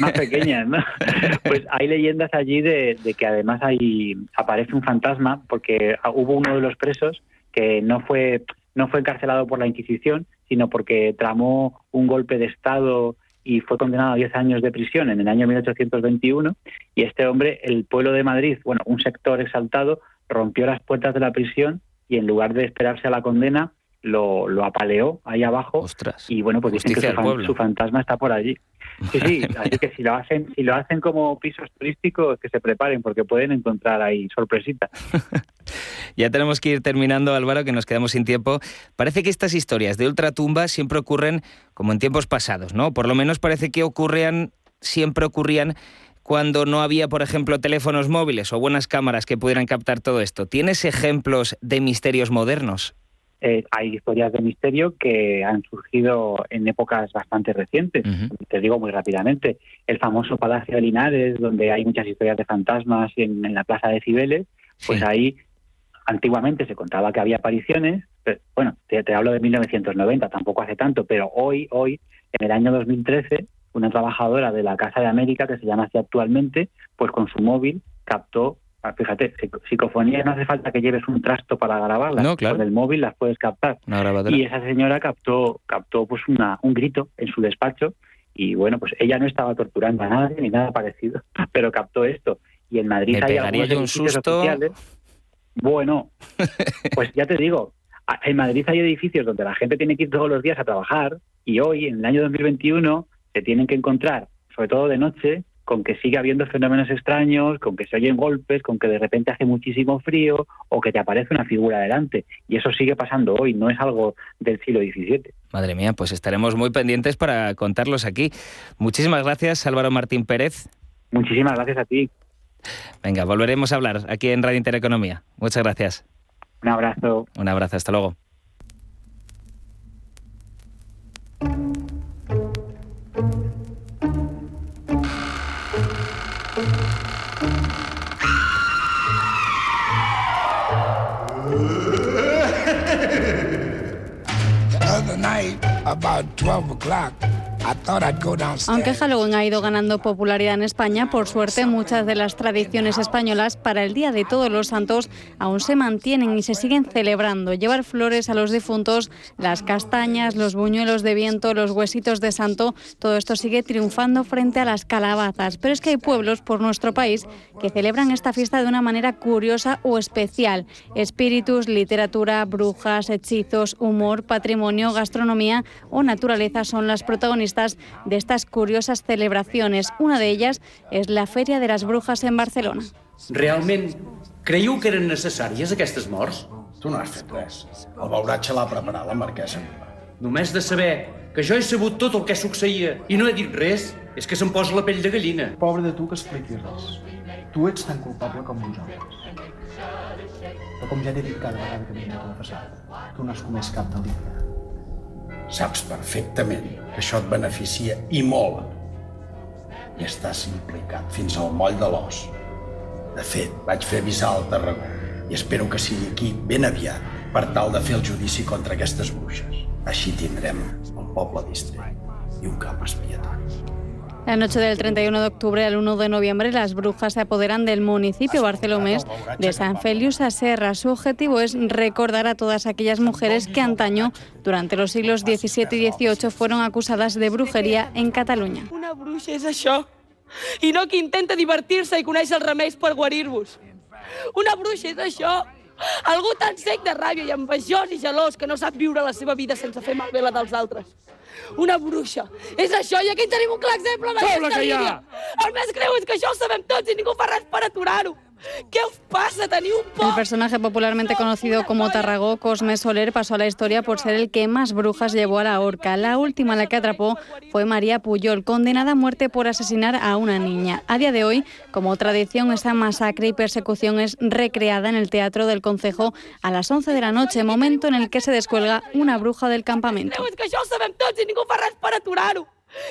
[SPEAKER 18] Más pequeñas, ¿no? Pues hay leyendas allí de, que además hay, aparece un fantasma, porque hubo uno de los presos que no fue, no fue encarcelado por la Inquisición, sino porque tramó un golpe de Estado y fue condenado a 10 años de prisión en el año 1821. Y este hombre, el pueblo de Madrid, bueno, un sector exaltado, rompió las puertas de la prisión y en lugar de esperarse a la condena, lo, lo apaleó ahí abajo. Y bueno pues dicen que su, fantasma está por allí. Sí sí así que si lo hacen si lo hacen como pisos turísticos que se preparen porque pueden encontrar ahí sorpresitas.
[SPEAKER 17] Ya tenemos que ir terminando Álvaro que nos quedamos sin tiempo. Parece que estas historias de ultratumba siempre ocurren como en tiempos pasados no por lo menos parece que ocurrían siempre ocurrían cuando no había, por ejemplo, teléfonos móviles o buenas cámaras que pudieran captar todo esto. ¿Tienes ejemplos de misterios modernos?
[SPEAKER 18] Eh, hay historias de misterio que han surgido en épocas bastante recientes. Te digo muy rápidamente, el famoso Palacio de Linares, donde hay muchas historias de fantasmas en, en la Plaza de Cibeles, pues ahí antiguamente se contaba que había apariciones, bueno, te, te, hablo de 1990, tampoco hace tanto, pero hoy, hoy, en el año 2013, una trabajadora de la Casa de América, que se llama así actualmente, pues con su móvil captó fíjate, psicofonía no hace falta que lleves un trasto para grabarlas. No, Con el móvil las puedes captar. y esa señora captó, captó pues una, un grito en su despacho y bueno, pues ella no estaba torturando a nadie ni nada parecido, pero captó esto. Y en Madrid hay algunos un susto. Bueno, pues ya te digo, en Madrid hay edificios donde la gente tiene que ir todos los días a trabajar y hoy, en el año 2021, se tienen que encontrar sobre todo de noche, con que sigue habiendo fenómenos extraños, con que se oyen golpes, con que de repente hace muchísimo frío o que te aparece una figura delante. Y eso sigue pasando hoy, no es algo del siglo XVII.
[SPEAKER 17] Madre mía, pues estaremos muy pendientes para contarlos aquí. Muchísimas gracias, Álvaro Martín Pérez.
[SPEAKER 18] Muchísimas gracias a ti.
[SPEAKER 17] Venga, volveremos a hablar aquí en Radio Intereconomía. Muchas gracias.
[SPEAKER 18] Un abrazo.
[SPEAKER 17] Un abrazo, hasta luego.
[SPEAKER 19] About 12 o'clock,
[SPEAKER 20] Aunque Halloween ha ido ganando popularidad en España, por suerte muchas de las tradiciones españolas para el Día de Todos los Santos aún se mantienen y se siguen celebrando. Llevar flores a los difuntos, las castañas, los buñuelos de viento, los huesitos de santo, todo esto sigue triunfando frente a las calabazas. Pero es que hay pueblos por nuestro país que celebran esta fiesta de una manera curiosa o especial. Espíritus, literatura, brujas, hechizos, humor, patrimonio, gastronomía o naturaleza son las protagonistas de estas curiosas celebraciones. Una de ellas és la Fèria de les Brujas en Barcelona.
[SPEAKER 21] Realment creieu que eren necessàries aquestes morts?
[SPEAKER 22] Tu no has fet res. El beuratge l'ha preparat la marquesa
[SPEAKER 21] Només de saber que jo he sabut tot el que succeïa i no he dit res, és que se'm posa la pell de gallina.
[SPEAKER 22] Pobre de tu que expliquis res. Tu ets tan culpable com nosaltres. Però com ja t'he dit cada vegada que vinc a passat, tu no has comès cap delicte. Saps perfectament que això et beneficia i molt. I estàs implicat fins al moll de l'os. De fet, vaig fer avisar al Tarragó i espero que sigui aquí ben aviat per tal de fer el judici contra aquestes bruixes. Així tindrem el poble distret i un cap expiatori.
[SPEAKER 20] La noche del 31 de octubre al 1 de noviembre, las brujas se apoderan del municipio barcelomés de San Felius a Serra. Su objetivo es recordar a todas aquellas mujeres que antaño, durante los siglos XVII y XVIII, fueron acusadas de brujería en Cataluña.
[SPEAKER 23] Una bruja és això, i no que intenta divertir-se i coneix els remeis per guarir-vos. Una bruixa és això, algú tan sec de ràbia i envejós i gelós que no sap viure la seva vida sense fer malbé la dels altres una bruixa. És això, i aquí tenim un clar exemple amb aquesta línia. El més greu és que això ho sabem tots i ningú fa res per aturar-ho. ¿Qué os pasa? un
[SPEAKER 20] El personaje popularmente conocido como Tarragó, Cosme Soler, pasó a la historia por ser el que más brujas llevó a la horca. La última a la que atrapó fue María Puyol, condenada a muerte por asesinar a una niña. A día de hoy, como tradición, esta masacre y persecución es recreada en el Teatro del Concejo a las 11 de la noche, momento en el que se descuelga una bruja del campamento.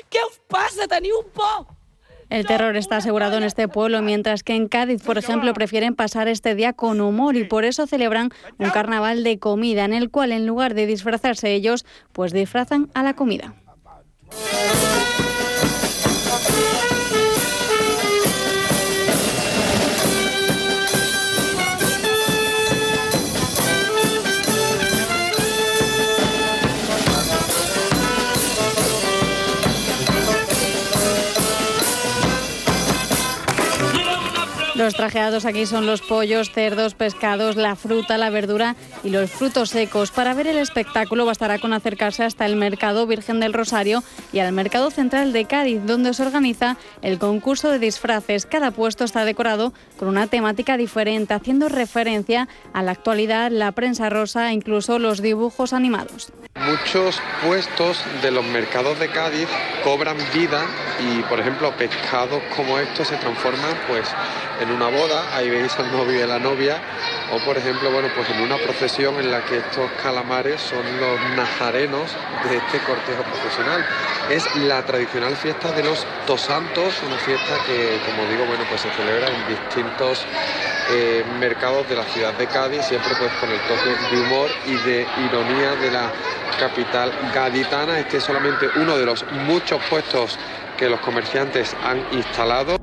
[SPEAKER 23] ¿Qué os pasa?
[SPEAKER 20] El terror está asegurado en este pueblo, mientras que en Cádiz, por ejemplo, prefieren pasar este día con humor y por eso celebran un carnaval de comida en el cual en lugar de disfrazarse ellos, pues disfrazan a la comida. Los trajeados aquí son los pollos, cerdos, pescados, la fruta, la verdura y los frutos secos. Para ver el espectáculo bastará con acercarse hasta el Mercado Virgen del Rosario y al Mercado Central de Cádiz, donde se organiza el concurso de disfraces. Cada puesto está decorado con una temática diferente, haciendo referencia a la actualidad, la prensa rosa e incluso los dibujos animados.
[SPEAKER 24] Muchos puestos de los mercados de Cádiz cobran vida y, por ejemplo, pescados como estos se transforman pues en una boda, ahí veis al novio y a la novia, o por ejemplo, bueno, pues en una procesión en la que estos calamares son los nazarenos de este cortejo profesional. Es la tradicional fiesta de los Tosantos, una fiesta que, como digo, bueno, pues se celebra en distintos eh, mercados de la ciudad de Cádiz, siempre pues con el toque de humor y de ironía de la capital gaditana. Este es solamente uno de los muchos puestos que los comerciantes han instalado.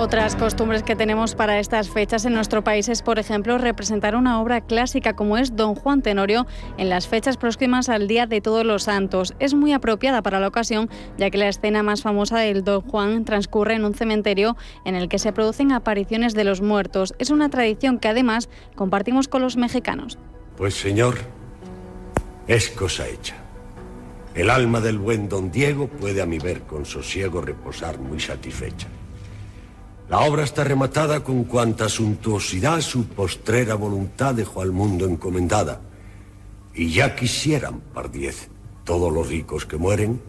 [SPEAKER 20] Otras costumbres que tenemos para estas fechas en nuestro país es, por ejemplo, representar una obra clásica como es Don Juan Tenorio en las fechas próximas al Día de Todos los Santos. Es muy apropiada para la ocasión, ya que la escena más famosa del Don Juan transcurre en un cementerio en el que se producen apariciones de los muertos. Es una tradición que además compartimos con los mexicanos.
[SPEAKER 25] Pues señor, es cosa hecha.
[SPEAKER 19] El alma del buen don Diego puede a mi ver con sosiego reposar muy satisfecha. La obra está rematada con cuanta suntuosidad su postrera voluntad dejó al mundo encomendada. Y ya quisieran, par diez, todos los ricos que mueren,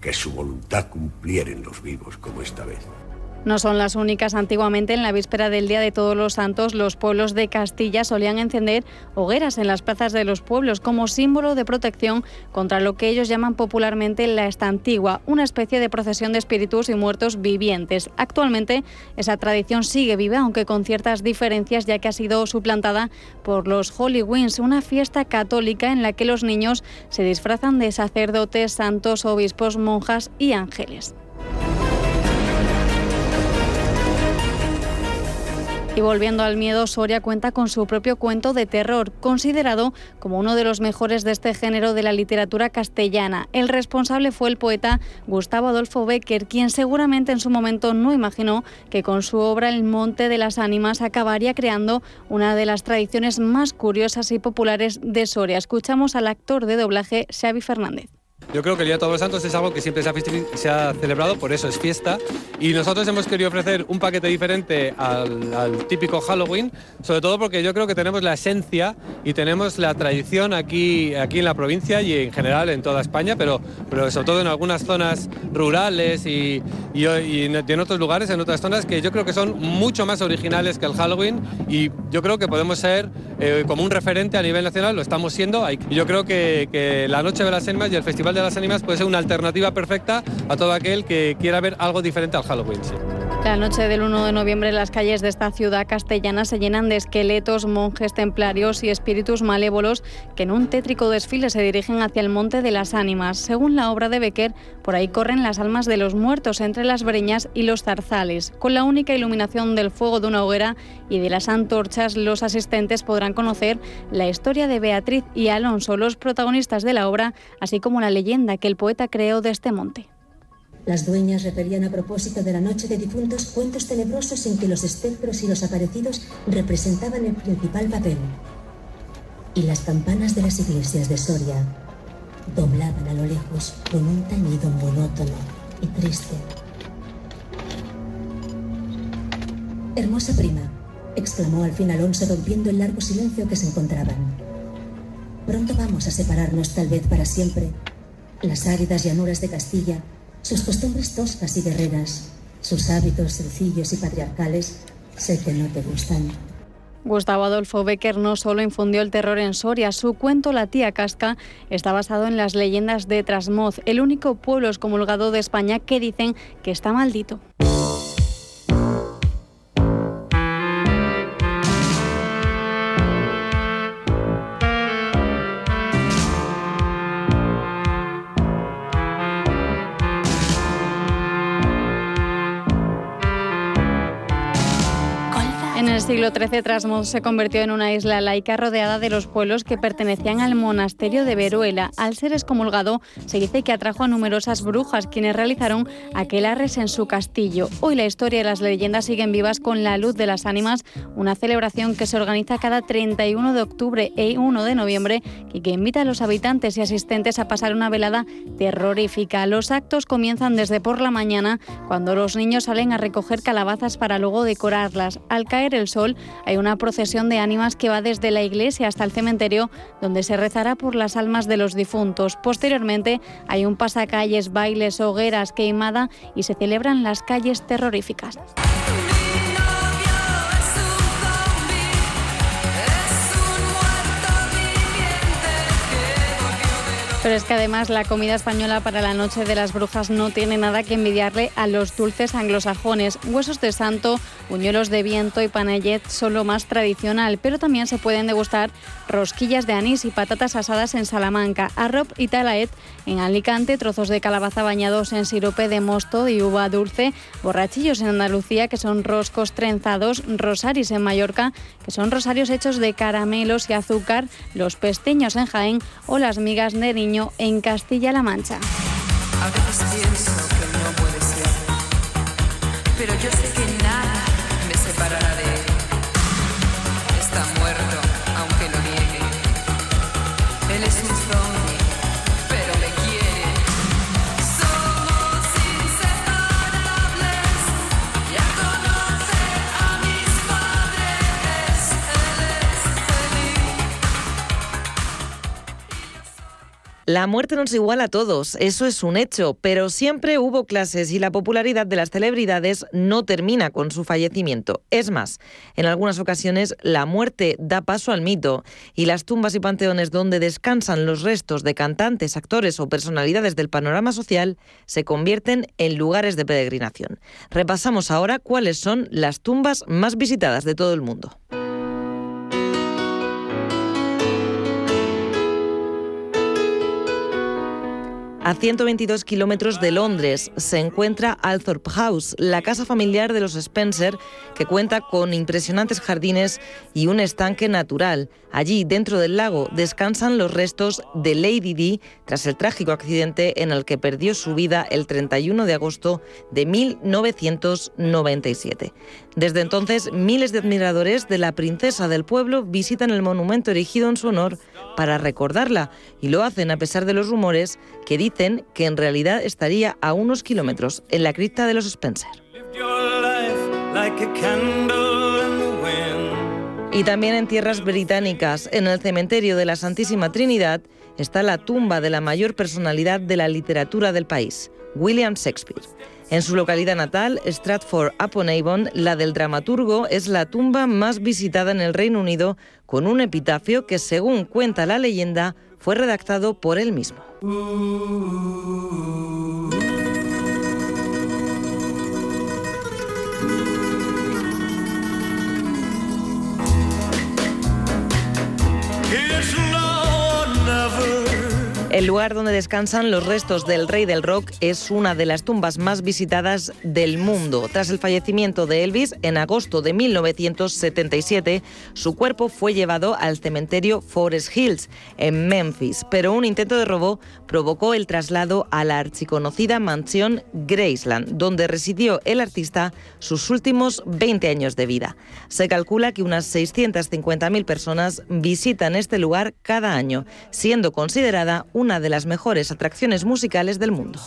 [SPEAKER 19] que su voluntad cumplieren los vivos como esta vez.
[SPEAKER 20] No son las únicas. Antiguamente, en la víspera del Día de Todos los Santos, los pueblos de Castilla solían encender hogueras en las plazas de los pueblos como símbolo de protección contra lo que ellos llaman popularmente la estantigua, una especie de procesión de espíritus y muertos vivientes. Actualmente, esa tradición sigue viva, aunque con ciertas diferencias, ya que ha sido suplantada por los Holy una fiesta católica en la que los niños se disfrazan de sacerdotes, santos, obispos, monjas y ángeles. Y volviendo al miedo, Soria cuenta con su propio cuento de terror, considerado como uno de los mejores de este género de la literatura castellana. El responsable fue el poeta Gustavo Adolfo Becker, quien seguramente en su momento no imaginó que con su obra El Monte de las Ánimas acabaría creando una de las tradiciones más curiosas y populares de Soria. Escuchamos al actor de doblaje Xavi Fernández.
[SPEAKER 26] Yo creo que el Día de Todos los Santos es algo que siempre se ha, celebrado, por eso es fiesta. Y nosotros hemos querido ofrecer un paquete diferente al, típico Halloween, sobre todo porque yo creo que tenemos la esencia y tenemos la tradición aquí, aquí en la provincia y en general en toda España, pero, pero sobre todo en algunas zonas rurales y, y, en otros lugares, en otras zonas que yo creo que son mucho más originales que el Halloween y yo creo que podemos ser eh, como un referente a nivel nacional, lo estamos siendo. Y yo creo que, que la Noche de las Enmas y el Festival de las Ánimas puede ser una alternativa perfecta a todo aquel que quiera ver algo diferente al Halloween.
[SPEAKER 20] La noche del 1 de noviembre las calles de esta ciudad castellana se llenan de esqueletos, monjes templarios y espíritus malévolos que en un tétrico desfile se dirigen hacia el Monte de las Ánimas. Según la obra de Becker, por ahí corren las almas de los muertos entre las breñas y los zarzales. Con la única iluminación del fuego de una hoguera y de las antorchas, los asistentes podrán conocer la historia de Beatriz y Alonso, los protagonistas de la obra, así como la leyenda que el poeta creó de este monte.
[SPEAKER 27] Las dueñas referían a propósito de la noche de difuntos cuentos tenebrosos en que los espectros y los aparecidos representaban el principal papel. Y las campanas de las iglesias de Soria doblaban a lo lejos con un tañido monótono y triste. Hermosa prima, exclamó al fin Alonso rompiendo el largo silencio que se encontraban. Pronto vamos a separarnos tal vez para siempre. Las áridas llanuras de Castilla sus costumbres toscas y guerreras, sus hábitos sencillos y patriarcales, sé que no te gustan.
[SPEAKER 20] Gustavo Adolfo Becker no solo infundió el terror en Soria, su cuento La tía Casca está basado en las leyendas de Trasmoz, el único pueblo excomulgado de España que dicen que está maldito. Siglo XIII, Trasmoz se convirtió en una isla laica rodeada de los pueblos que pertenecían al monasterio de Veruela. Al ser excomulgado, se dice que atrajo a numerosas brujas, quienes realizaron aquelarres en su castillo. Hoy la historia y las leyendas siguen vivas con la luz de las ánimas, una celebración que se organiza cada 31 de octubre y 1 de noviembre y que invita a los habitantes y asistentes a pasar una velada terrorífica. Los actos comienzan desde por la mañana, cuando los niños salen a recoger calabazas para luego decorarlas. Al caer el sol, hay una procesión de ánimas que va desde la iglesia hasta el cementerio, donde se rezará por las almas de los difuntos. Posteriormente hay un pasacalles, bailes, hogueras, queimada y se celebran las calles terroríficas. Pero es que además la comida española para la Noche de las Brujas no tiene nada que envidiarle a los dulces anglosajones. Huesos de santo, buñuelos de viento y panellet son lo más tradicional, pero también se pueden degustar rosquillas de anís y patatas asadas en Salamanca, arroz y talaet en Alicante, trozos de calabaza bañados en sirope de mosto y uva dulce, borrachillos en Andalucía, que son roscos trenzados, rosaris en Mallorca, que son rosarios hechos de caramelos y azúcar, los pesteños en Jaén o las migas de niño en Castilla-La Mancha.
[SPEAKER 28] La muerte nos iguala a todos, eso es un hecho, pero siempre hubo clases y la popularidad de las celebridades no termina con su fallecimiento. Es más, en algunas ocasiones la muerte da paso al mito y las tumbas y panteones donde descansan los restos de cantantes, actores o personalidades del panorama social se convierten en lugares de peregrinación. Repasamos ahora cuáles son las tumbas más visitadas de todo el mundo. A 122 kilómetros de Londres se encuentra Althorpe House, la casa familiar de los Spencer, que cuenta con impresionantes jardines y un estanque natural. Allí, dentro del lago, descansan los restos de Lady Di tras el trágico accidente en el que perdió su vida el 31 de agosto de 1997. Desde entonces, miles de admiradores de la princesa del pueblo visitan el monumento erigido en su honor para recordarla y lo hacen a pesar de los rumores que dicen que en realidad estaría a unos kilómetros en la cripta de los Spencer. Y también en tierras británicas, en el cementerio de la Santísima Trinidad, está la tumba de la mayor personalidad de la literatura del país, William Shakespeare. En su localidad natal, Stratford-upon-Avon, la del dramaturgo es la tumba más visitada en el Reino Unido, con un epitafio que, según cuenta la leyenda, fue redactado por él mismo. Ooh. El lugar donde descansan los restos del rey del rock es una de las tumbas más visitadas del mundo. Tras el fallecimiento de Elvis en agosto de 1977, su cuerpo fue llevado al cementerio Forest Hills en Memphis, pero un intento de robo provocó el traslado a la archiconocida mansión Graceland, donde residió el artista sus últimos 20 años de vida. Se calcula que unas 650.000 personas visitan este lugar cada año, siendo considerada una de las mejores atracciones musicales del mundo.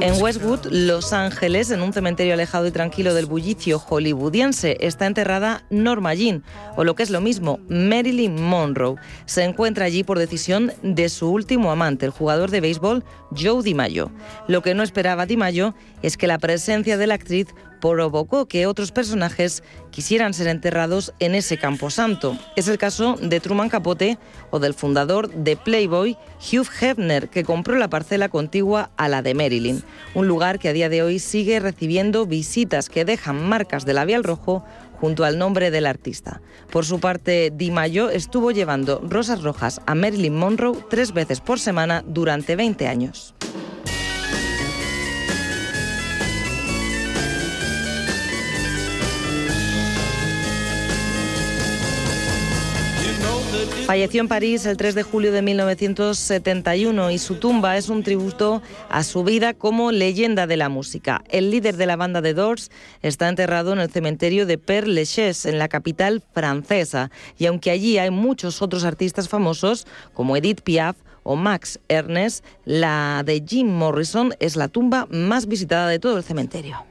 [SPEAKER 28] En Westwood, Los Ángeles, en un cementerio alejado y tranquilo del bullicio hollywoodiense, está enterrada Norma Jean, o lo que es lo mismo, Marilyn Monroe. Se encuentra allí por decisión de su último amante, el jugador de béisbol Joe DiMaggio. Lo que no esperaba DiMaggio es que la presencia de la actriz provocó que otros personajes quisieran ser enterrados en ese camposanto. Es el caso de Truman Capote o del fundador de Playboy, Hugh Hefner, que compró la parcela contigua a la de Marilyn, un lugar que a día de hoy sigue recibiendo visitas que dejan marcas de labial rojo junto al nombre del artista. Por su parte, Di Mayo estuvo llevando rosas rojas a Marilyn Monroe tres veces por semana durante 20 años. Falleció en París el 3 de julio de 1971 y su tumba es un tributo a su vida como leyenda de la música. El líder de la banda de Doors está enterrado en el cementerio de Père Lachaise, en la capital francesa, y aunque allí hay muchos otros artistas famosos, como Edith Piaf, o Max Ernest, la de Jim Morrison es la tumba más visitada de todo el cementerio.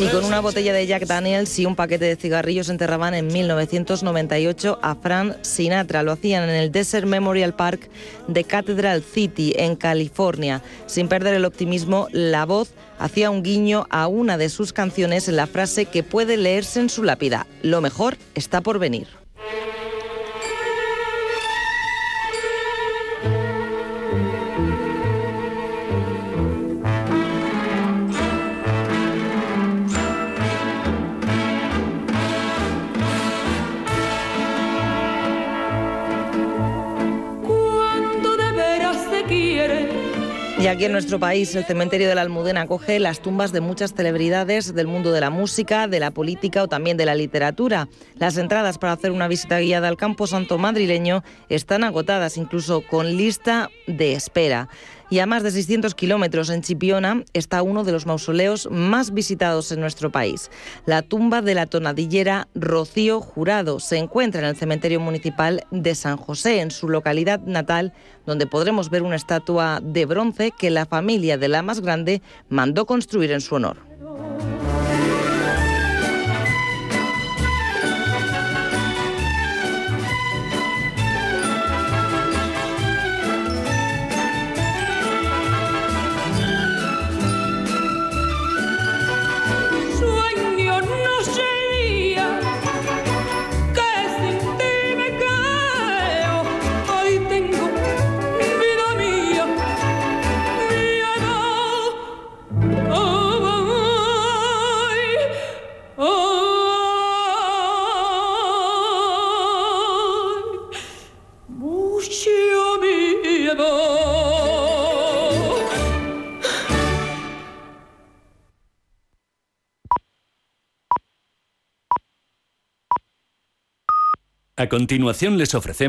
[SPEAKER 28] Y con una botella de Jack Daniels y un paquete de cigarrillos enterraban en 1998 a Frank Sinatra. Lo hacían en el Desert Memorial Park de Cathedral City, en California. Sin perder el optimismo, la voz hacía un guiño a una de sus canciones en la frase que puede leerse en su lápida. Lo mejor está por venir. Aquí en nuestro país, el cementerio de la Almudena acoge las tumbas de muchas celebridades del mundo de la música, de la política o también de la literatura. Las entradas para hacer una visita guiada al campo santo madrileño están agotadas, incluso con lista de espera. Y a más de 600 kilómetros en Chipiona está uno de los mausoleos más visitados en nuestro país. La tumba de la tonadillera Rocío Jurado se encuentra en el cementerio municipal de San José, en su localidad natal, donde podremos ver una estatua de bronce que la familia de la más grande mandó construir en su honor.
[SPEAKER 3] A continuación les ofrecemos